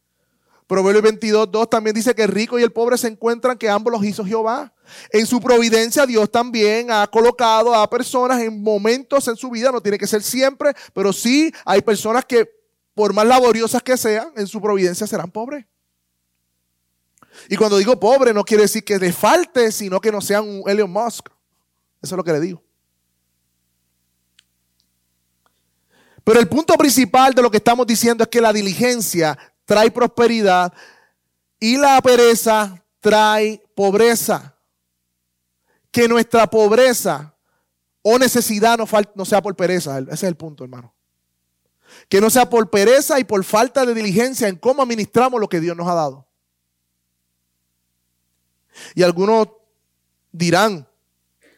Proverbios 22.2 también dice que el rico y el pobre se encuentran, que ambos los hizo Jehová. En su providencia Dios también ha colocado a personas en momentos en su vida, no tiene que ser siempre, pero sí hay personas que por más laboriosas que sean, en su providencia serán pobres. Y cuando digo pobre no quiere decir que le falte, sino que no sean un Elon Musk. Eso es lo que le digo. Pero el punto principal de lo que estamos diciendo es que la diligencia trae prosperidad y la pereza trae pobreza. Que nuestra pobreza o necesidad no, no sea por pereza. Ese es el punto, hermano. Que no sea por pereza y por falta de diligencia en cómo administramos lo que Dios nos ha dado. Y algunos dirán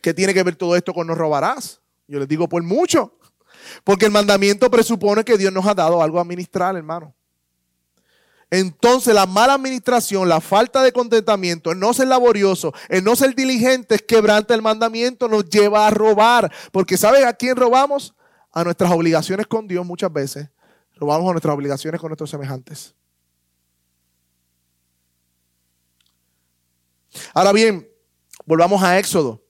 que tiene que ver todo esto con no robarás. Yo les digo por mucho. Porque el mandamiento presupone que Dios nos ha dado algo a administrar, hermano. Entonces la mala administración, la falta de contentamiento, el no ser laborioso, el no ser diligente, quebrante el mandamiento, nos lleva a robar. Porque ¿saben a quién robamos? A nuestras obligaciones con Dios muchas veces. Robamos a nuestras obligaciones con nuestros semejantes. Ahora bien, volvamos a Éxodo.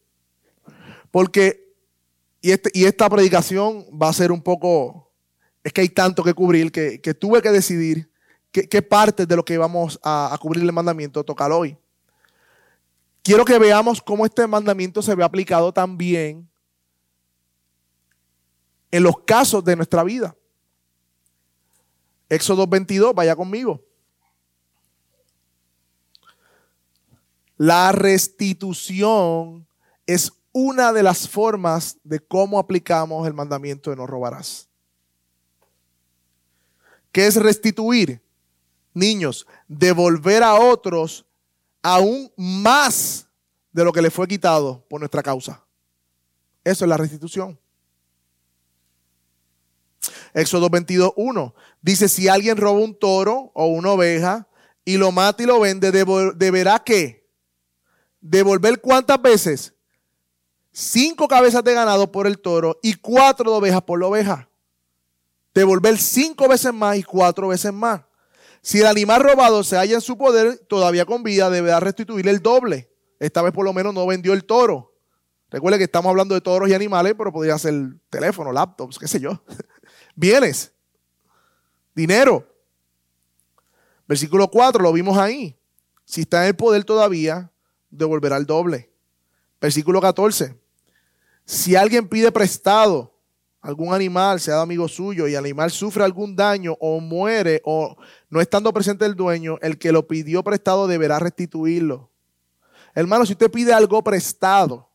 Porque, y, este, esta predicación va a ser un poco, es que hay tanto que cubrir que tuve que decidir qué, parte de lo que vamos a, cubrir el mandamiento tocar hoy. Quiero que veamos cómo este mandamiento se ve aplicado también en los casos de nuestra vida. Éxodo 22, vaya conmigo. La restitución es una de las formas de cómo aplicamos el mandamiento de no robarás. ¿Qué es restituir? Niños, devolver a otros aún más de lo que le fue quitado por nuestra causa. Eso es la restitución. Éxodo 22, 1. Dice, si alguien roba un toro o una oveja y lo mata y lo vende, deberá que devolver cuántas veces? Cinco cabezas de ganado por el toro y cuatro de ovejas por la oveja. Devolver cinco veces más y cuatro veces más. Si el animal robado se halla en su poder, todavía con vida, deberá restituirle el doble. Esta vez por lo menos no vendió el toro. Recuerde que estamos hablando de toros y animales, pero podría ser teléfono, laptops, qué sé yo. Bienes, dinero. Versículo 4, lo vimos ahí. Si está en el poder todavía, devolverá el doble. Versículo 14. Si alguien pide prestado algún animal, sea amigo suyo, y el animal sufre algún daño o muere o no estando presente el dueño, el que lo pidió prestado deberá restituirlo. Hermano, si usted pide algo prestado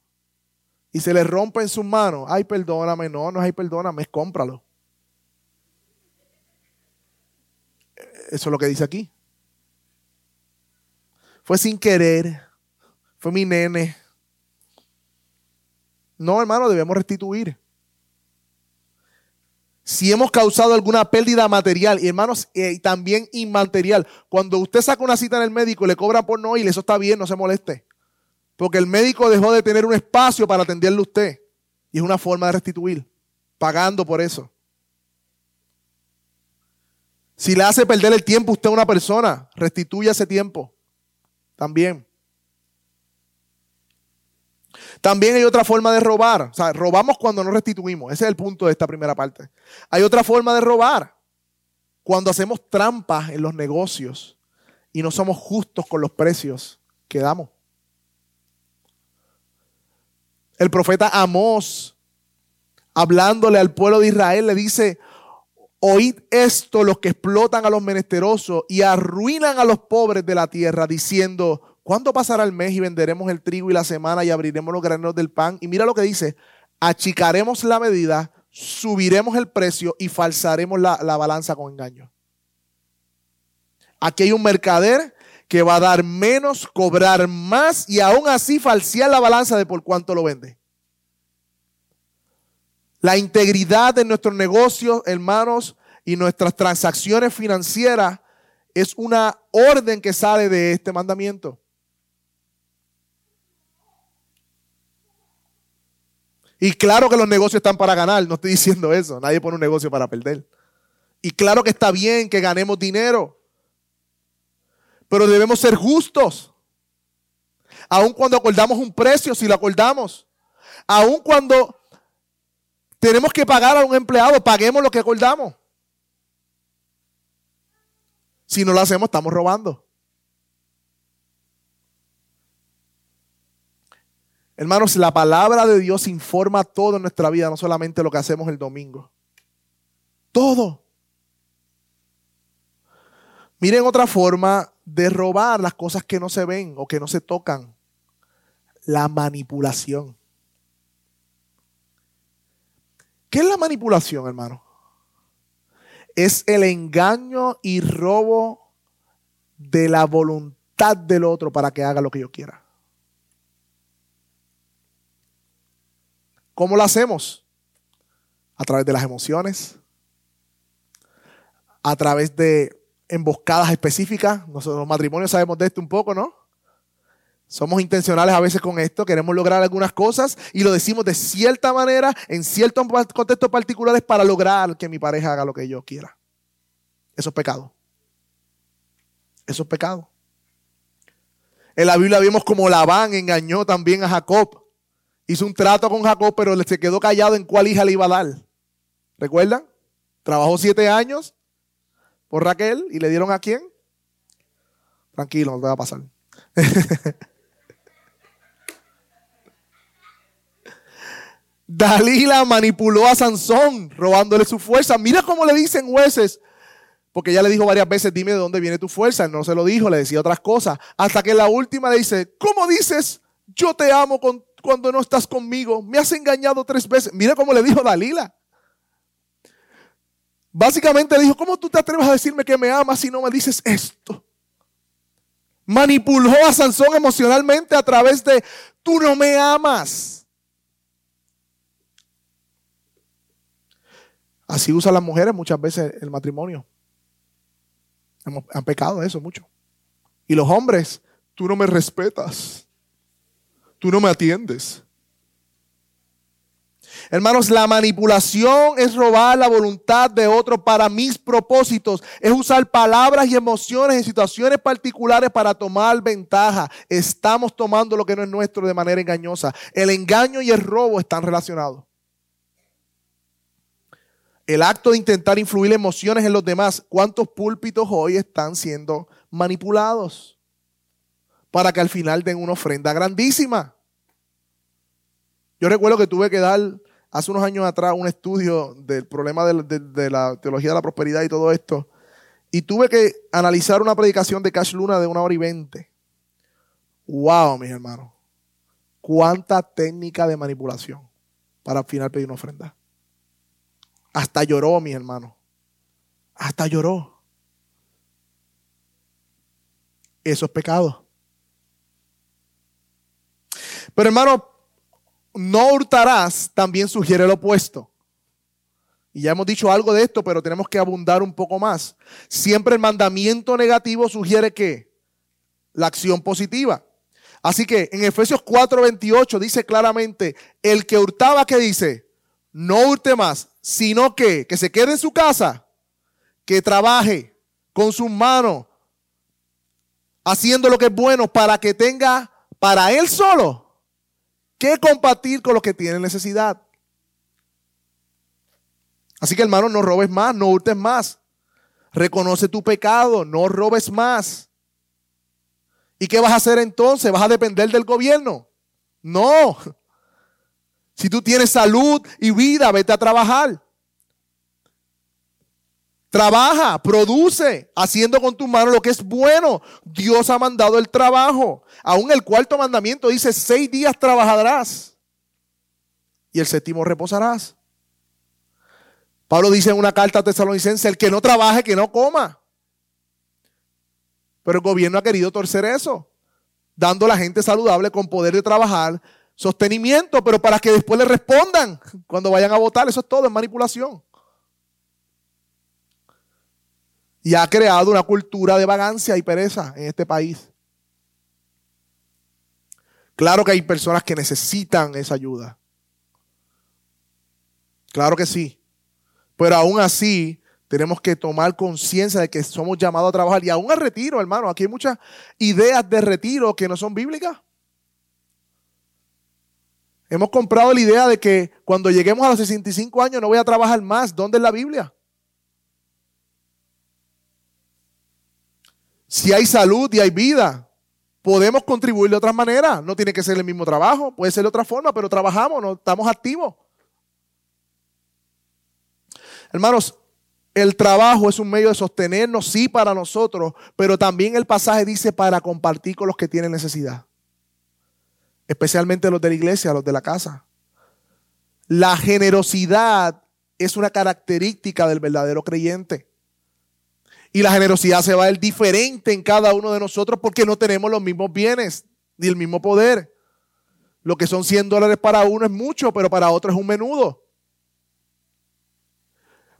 y se le rompe en sus manos, ay, perdóname, no, no es ay, perdóname, cómpralo. Eso es lo que dice aquí. Fue sin querer, fue mi nene. No, hermano, debemos restituir si hemos causado alguna pérdida material, y hermanos, eh, también inmaterial, cuando usted saca una cita en el médico y le cobra por no ir, eso está bien, no se moleste. Porque el médico dejó de tener un espacio para atenderle a usted. Y es una forma de restituir, pagando por eso. Si le hace perder el tiempo usted a una persona, restituye ese tiempo. También. También hay otra forma de robar. O sea, robamos cuando no restituimos. Ese es el punto de esta primera parte. Hay otra forma de robar. Cuando hacemos trampas en los negocios y no somos justos con los precios que damos. El profeta Amós, hablándole al pueblo de Israel, le dice, oíd esto los que explotan a los menesterosos y arruinan a los pobres de la tierra, diciendo, ¿Cuándo pasará el mes y venderemos el trigo y la semana y abriremos los graneros del pan? Y mira lo que dice, achicaremos la medida, subiremos el precio y falsaremos la, la balanza con engaño. Aquí hay un mercader que va a dar menos, cobrar más y aún así falsear la balanza de por cuánto lo vende. La integridad de nuestros negocios, hermanos, y nuestras transacciones financieras es una orden que sale de este mandamiento. Y claro que los negocios están para ganar, no estoy diciendo eso, nadie pone un negocio para perder. Y claro que está bien que ganemos dinero, pero debemos ser justos. Aun cuando acordamos un precio, si lo acordamos, aun cuando tenemos que pagar a un empleado, paguemos lo que acordamos. Si no lo hacemos, estamos robando. Hermanos, la palabra de Dios informa todo en nuestra vida, no solamente lo que hacemos el domingo. Todo. Miren otra forma de robar las cosas que no se ven o que no se tocan. La manipulación. ¿Qué es la manipulación, hermano? Es el engaño y robo de la voluntad del otro para que haga lo que yo quiera. ¿Cómo lo hacemos? A través de las emociones, a través de emboscadas específicas. Nosotros los matrimonios sabemos de esto un poco, ¿no? Somos intencionales a veces con esto, queremos lograr algunas cosas y lo decimos de cierta manera, en ciertos contextos particulares para lograr que mi pareja haga lo que yo quiera. Eso es pecado. Eso es pecado. En la Biblia vimos como Labán engañó también a Jacob. Hizo un trato con Jacob, pero se quedó callado en cuál hija le iba a dar. ¿Recuerdan? Trabajó siete años por Raquel y le dieron a quién? Tranquilo, no te va a pasar. Dalila manipuló a Sansón, robándole su fuerza. Mira cómo le dicen jueces. Porque ya le dijo varias veces, dime de dónde viene tu fuerza. Él no se lo dijo, le decía otras cosas. Hasta que la última le dice, ¿cómo dices, yo te amo cuando no estás conmigo? Me has engañado tres veces. Mira cómo le dijo Dalila. Básicamente le dijo, ¿cómo tú te atreves a decirme que me amas si no me dices esto? Manipuló a Sansón emocionalmente a través de, tú no me amas. Así usan las mujeres muchas veces el matrimonio. han pecado eso mucho. Y los hombres, tú no me respetas. Tú no me atiendes. Hermanos, la manipulación es robar la voluntad de otro para mis propósitos. Es usar palabras y emociones en situaciones particulares para tomar ventaja. Estamos tomando lo que no es nuestro de manera engañosa. El engaño y el robo están relacionados. El acto de intentar influir emociones en los demás. ¿Cuántos púlpitos hoy están siendo manipulados? Para que al final den una ofrenda grandísima. Yo recuerdo que tuve que dar hace unos años atrás un estudio del problema de, la teología de la prosperidad y todo esto. Y tuve que analizar una predicación de Cash Luna de una hora y veinte. ¡Wow, mis hermanos! Cuánta técnica de manipulación para al final pedir una ofrenda. Hasta lloró, mis hermanos. Hasta lloró. Eso es pecado. Pero hermano, no hurtarás también sugiere lo opuesto. Y ya hemos dicho algo de esto, pero tenemos que abundar un poco más. Siempre el mandamiento negativo sugiere que la acción positiva. Así que en Efesios 4:28 dice claramente, el que hurtaba, ¿qué dice? No hurte más, sino que, que se quede en su casa, que trabaje con sus manos, haciendo lo que es bueno para que tenga para él solo ¿Qué compartir con los que tienen necesidad? Así que hermano, no robes más, no hurtes más. Reconoce tu pecado, no robes más. ¿Y qué vas a hacer entonces? ¿Vas a depender del gobierno? No. Si tú tienes salud y vida, vete a trabajar. Trabaja, produce, haciendo con tu mano lo que es bueno. Dios ha mandado el trabajo. Aún el cuarto mandamiento dice, seis días trabajarás y el séptimo reposarás. Pablo dice en una carta a Tesalonicense, el que no trabaje, que no coma. Pero el gobierno ha querido torcer eso, dando a la gente saludable con poder de trabajar, sostenimiento, pero para que después le respondan cuando vayan a votar. Eso es todo, es manipulación. Y ha creado una cultura de vagancia y pereza en este país. Claro que hay personas que necesitan esa ayuda. Claro que sí. Pero aún así tenemos que tomar conciencia de que somos llamados a trabajar y aún a retiro, hermano. Aquí hay muchas ideas de retiro que no son bíblicas. Hemos comprado la idea de que cuando lleguemos a los 65 años no voy a trabajar más. ¿Dónde es la Biblia? Si hay salud y hay vida, Podemos contribuir de otras maneras. No tiene que ser el mismo trabajo, puede ser de otra forma, pero trabajamos, no estamos activos. Hermanos, el trabajo es un medio de sostenernos, sí, para nosotros, pero también el pasaje dice para compartir con los que tienen necesidad. Especialmente los de la iglesia, los de la casa. La generosidad es una característica del verdadero creyente. Y la generosidad se va a ver diferente en cada uno de nosotros porque no tenemos los mismos bienes ni el mismo poder. Lo que son 100 dólares para uno es mucho, pero para otro es un menudo.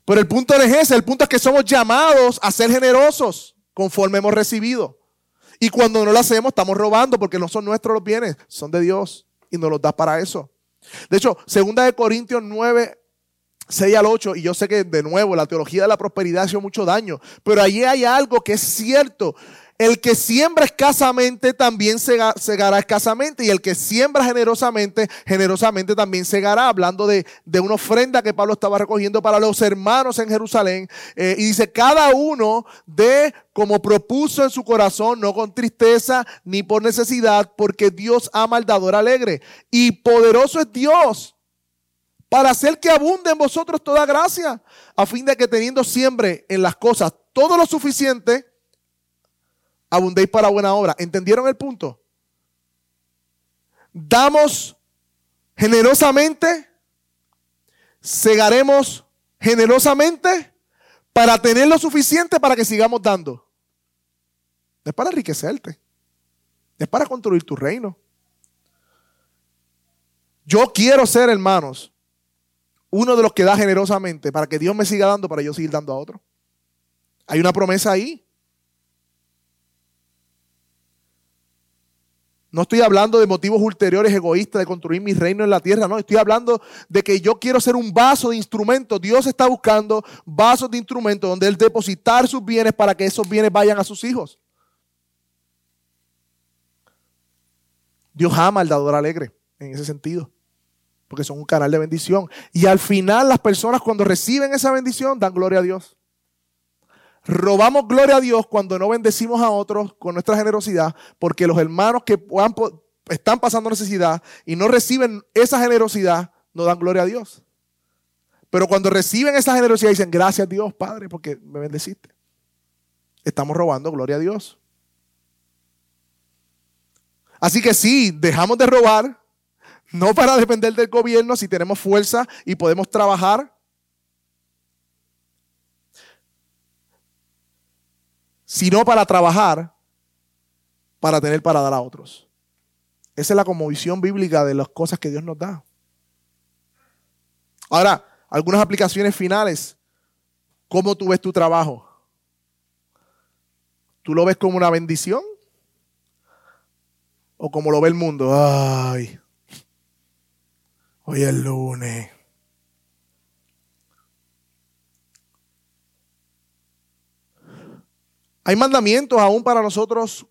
Pero el punto no es ese, el punto es que somos llamados a ser generosos conforme hemos recibido. Y cuando no lo hacemos, estamos robando porque no son nuestros los bienes, son de Dios y nos los da para eso. De hecho, segunda de Corintios 9, 6 al 8, y yo sé que de nuevo la teología de la prosperidad ha mucho daño, pero allí hay algo que es cierto. El que siembra escasamente también segará escasamente y el que siembra generosamente, generosamente también segará. Hablando de, una ofrenda que Pablo estaba recogiendo para los hermanos en Jerusalén. Eh, y dice, cada uno de como propuso en su corazón, no con tristeza ni por necesidad, porque Dios ama al dador alegre. Y poderoso es Dios para hacer que abunde en vosotros toda gracia, a fin de que teniendo siempre en las cosas todo lo suficiente, abundéis para buena obra. ¿Entendieron el punto? Damos generosamente, segaremos generosamente para tener lo suficiente para que sigamos dando. es para enriquecerte, es para construir tu reino. Yo quiero ser, hermanos, uno de los que da generosamente para que Dios me siga dando para yo seguir dando a otro. Hay una promesa ahí. No estoy hablando de motivos ulteriores egoístas de construir mi reino en la tierra, no, estoy hablando de que yo quiero ser un vaso de instrumentos. Dios está buscando vasos de instrumentos donde Él depositar sus bienes para que esos bienes vayan a sus hijos. Dios ama al dador alegre en ese sentido, porque son un canal de bendición. Y al final las personas cuando reciben esa bendición dan gloria a Dios. Robamos gloria a Dios cuando no bendecimos a otros con nuestra generosidad, porque los hermanos que están pasando necesidad y no reciben esa generosidad, no dan gloria a Dios. Pero cuando reciben esa generosidad dicen, gracias Dios, Padre, porque me bendeciste. Estamos robando gloria a Dios. Así que sí, dejamos de robar, no para depender del gobierno, si tenemos fuerza y podemos trabajar, sino para trabajar, para tener para dar a otros. Esa es la conmovisión bíblica de las cosas que Dios nos da. Ahora, algunas aplicaciones finales. ¿Cómo tú ves tu trabajo? ¿Tú lo ves como una bendición? ¿O como lo ve el mundo? Ay, hoy es lunes. Hay mandamientos aún para nosotros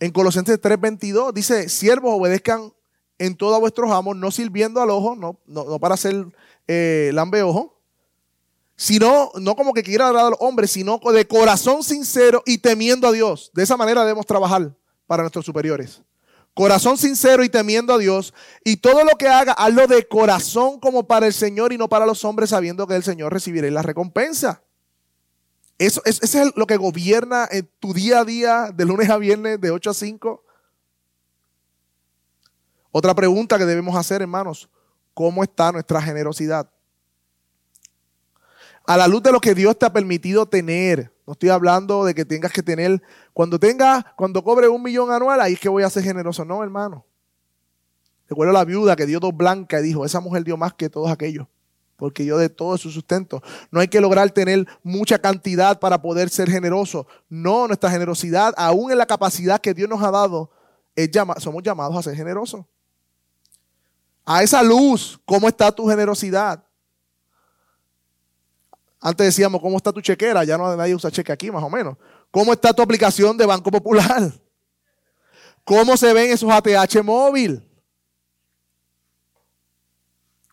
en Colosenses 3:22. Dice, siervos obedezcan en todo a vuestros amos, no sirviendo al ojo, no, no, para hacer eh, lambeojo, sino, no como que quiera agradar a los hombres, sino de corazón sincero y temiendo a Dios. De esa manera debemos trabajar para nuestros superiores. Corazón sincero y temiendo a Dios. Y todo lo que haga, hazlo de corazón como para el Señor y no para los hombres, sabiendo que el Señor recibirá la recompensa. Eso, es, lo que gobierna en tu día a día, de lunes a viernes, de 8 a 5. Otra pregunta que debemos hacer, hermanos, ¿cómo está nuestra generosidad? A la luz de lo que Dios te ha permitido tener, no estoy hablando de que tengas que tener, cuando tenga, cuando cobre un millón anual, ahí es que voy a ser generoso. No, hermano. Recuerdo la viuda que dio dos blancas y dijo, esa mujer dio más que todos aquellos porque yo de todo su sustento. No hay que lograr tener mucha cantidad para poder ser generoso. No, nuestra generosidad, aún en la capacidad que Dios nos ha dado, es somos llamados a ser generosos. A esa luz, ¿cómo está tu generosidad? Antes decíamos, ¿cómo está tu chequera? Ya no nadie usa cheque aquí, más o menos. ¿Cómo está tu aplicación de Banco Popular? ¿Cómo se ven esos ATH móvil?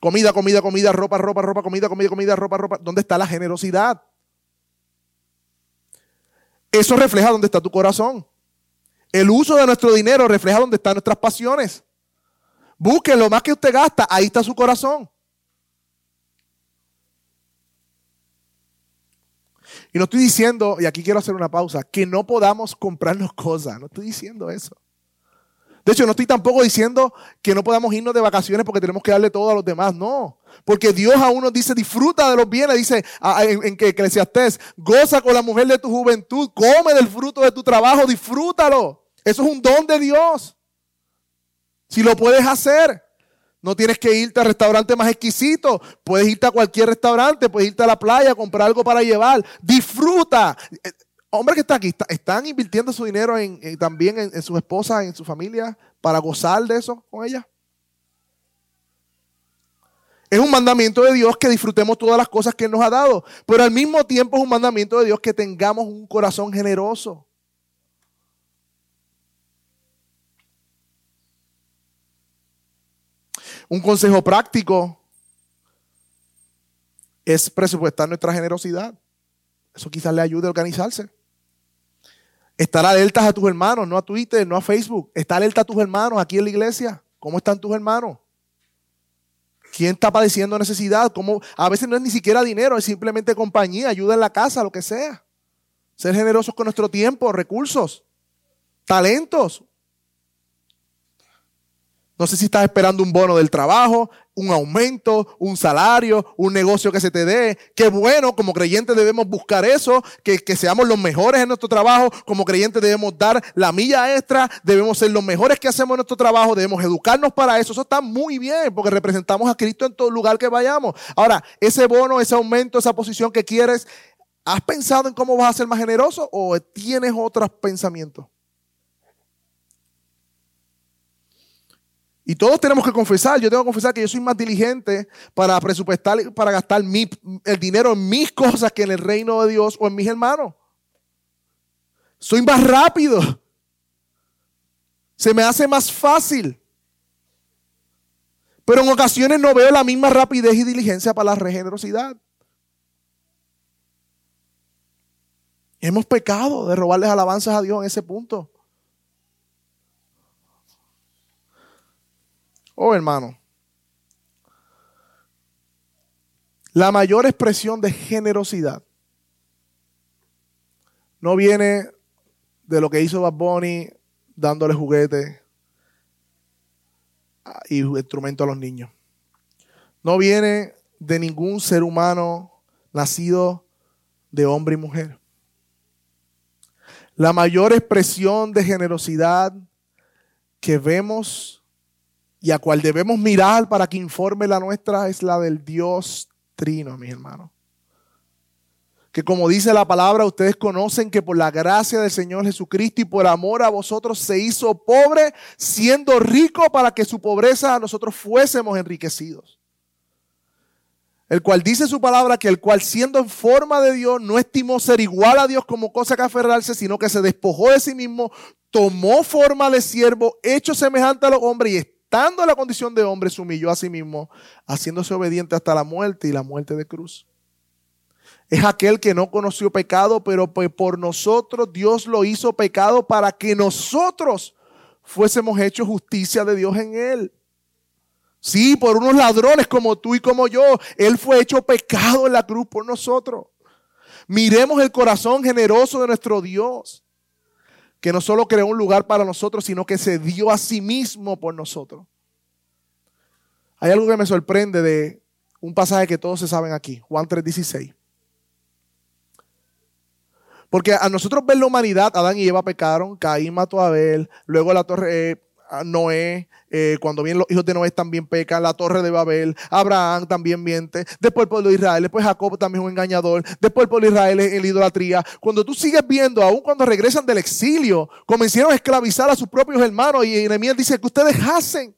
Comida, comida, comida, ropa, ropa, ropa, comida, comida, comida, ropa, ropa. ¿Dónde está la generosidad? Eso refleja dónde está tu corazón. El uso de nuestro dinero refleja dónde están nuestras pasiones. Busquen lo más que usted gasta, ahí está su corazón. Y no estoy diciendo, y aquí quiero hacer una pausa, que no podamos comprarnos cosas. No estoy diciendo eso. De hecho, no estoy tampoco diciendo que no podamos irnos de vacaciones porque tenemos que darle todo a los demás. No. Porque Dios a uno dice, disfruta de los bienes. Dice en, que Eclesiastés, goza con la mujer de tu juventud, come del fruto de tu trabajo, disfrútalo. Eso es un don de Dios. Si lo puedes hacer. No tienes que irte a restaurantes más exquisitos. Puedes irte a cualquier restaurante, puedes irte a la playa, comprar algo para llevar. Disfruta. Eh, hombre que está aquí, ¿están invirtiendo su dinero en, también en, en, su esposa, en su familia, para gozar de eso con ella? Es un mandamiento de Dios que disfrutemos todas las cosas que Él nos ha dado, pero al mismo tiempo es un mandamiento de Dios que tengamos un corazón generoso. Un consejo práctico es presupuestar nuestra generosidad. Eso quizás le ayude a organizarse. Estar alertas a tus hermanos, no a Twitter, no a Facebook. Estar alerta a tus hermanos aquí en la iglesia. ¿Cómo están tus hermanos? ¿Quién está padeciendo necesidad? ¿Cómo? A veces no es ni siquiera dinero, es simplemente compañía, ayuda en la casa, lo que sea. Ser generosos con nuestro tiempo, recursos, talentos. No sé si estás esperando un bono del trabajo, un aumento, un salario, un negocio que se te dé. Qué bueno, como creyentes debemos buscar eso, que, que, seamos los mejores en nuestro trabajo. Como creyentes debemos dar la milla extra, debemos ser los mejores que hacemos en nuestro trabajo, debemos educarnos para eso. Eso está muy bien, porque representamos a Cristo en todo lugar que vayamos. Ahora, ese bono, ese aumento, esa posición que quieres, ¿has pensado en cómo vas a ser más generoso o tienes otros pensamientos? Y todos tenemos que confesar, yo tengo que confesar que yo soy más diligente para presupuestar, para gastar el dinero en mis cosas que en el reino de Dios o en mis hermanos. Soy más rápido. Se me hace más fácil. Pero en ocasiones no veo la misma rapidez y diligencia para la regenerosidad. Hemos pecado de robarles alabanzas a Dios en ese punto. Oh, hermano. La mayor expresión de generosidad no viene de lo que hizo Bad Bunny dándole juguetes y instrumentos a los niños. No viene de ningún ser humano nacido de hombre y mujer. La mayor expresión de generosidad que vemos y a cual debemos mirar para que informe la nuestra es la del Dios Trino, mis hermanos. Que como dice la palabra, ustedes conocen que por la gracia del Señor Jesucristo y por amor a vosotros se hizo pobre, siendo rico para que su pobreza a nosotros fuésemos enriquecidos. El cual dice su palabra que el cual siendo en forma de Dios no estimó ser igual a Dios como cosa que aferrarse, sino que se despojó de sí mismo, tomó forma de siervo, hecho semejante a los hombres y la condición de hombre, se humilló a sí mismo, haciéndose obediente hasta la muerte y la muerte de cruz. Es aquel que no conoció pecado, pero pues por nosotros Dios lo hizo pecado para que nosotros fuésemos hechos justicia de Dios en él. Sí, por unos ladrones como tú y como yo, Él fue hecho pecado en la cruz por nosotros. Miremos el corazón generoso de nuestro Dios que no solo creó un lugar para nosotros, sino que se dio a sí mismo por nosotros. Hay algo que me sorprende de un pasaje que todos se saben aquí, Juan 3:16. Porque a nosotros ver la humanidad, Adán y Eva pecaron, Caín mató a Abel, luego la torre, eh, Noé, eh, cuando vienen los hijos de Noé también pecan, la torre de Babel, Abraham también miente, después el pueblo de Israel, después Jacob también es un engañador, después el pueblo de Israel es la idolatría. Cuando tú sigues viendo, aún cuando regresan del exilio, comenzaron a esclavizar a sus propios hermanos y Nehemías dice que ustedes hacen.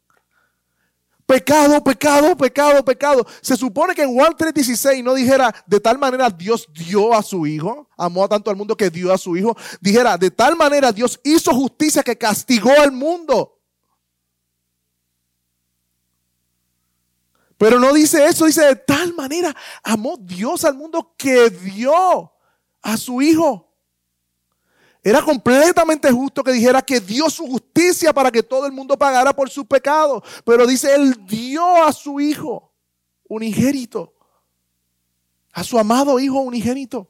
Pecado, pecado, pecado, pecado. Se supone que en Juan 3:16 no dijera de tal manera Dios dio a su hijo, amó tanto al mundo que dio a su hijo. Dijera de tal manera Dios hizo justicia que castigó al mundo. Pero no dice eso, dice de tal manera amó Dios al mundo que dio a su Hijo. Era completamente justo que dijera que dio su justicia para que todo el mundo pagara por sus pecados. Pero dice, Él dio a su Hijo unigénito. A su amado Hijo unigénito.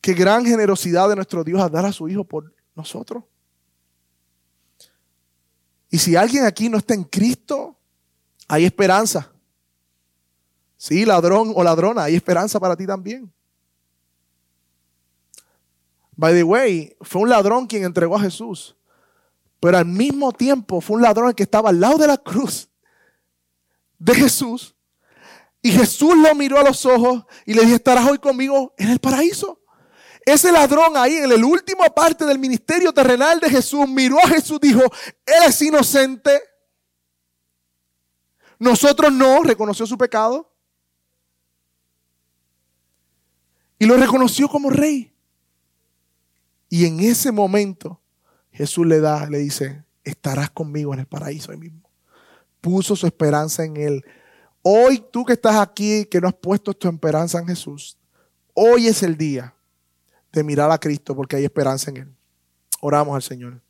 Qué gran generosidad de nuestro Dios a dar a su Hijo por nosotros. Y si alguien aquí no está en Cristo, hay esperanza. Sí, ladrón o ladrona, hay esperanza para ti también. By the way, fue un ladrón quien entregó a Jesús. Pero al mismo tiempo fue un ladrón que estaba al lado de la cruz de Jesús. Y Jesús lo miró a los ojos y le dijo, estarás hoy conmigo en el paraíso. Ese ladrón ahí en la última parte del ministerio terrenal de Jesús miró a Jesús dijo, Él es inocente. Nosotros no, reconoció su pecado. Y lo reconoció como rey. Y en ese momento Jesús le da, le dice, estarás conmigo en el paraíso hoy mismo. Puso su esperanza en Él. Hoy tú que estás aquí, que no has puesto tu esperanza en Jesús, hoy es el día de mirar a Cristo porque hay esperanza en Él. Oramos al Señor.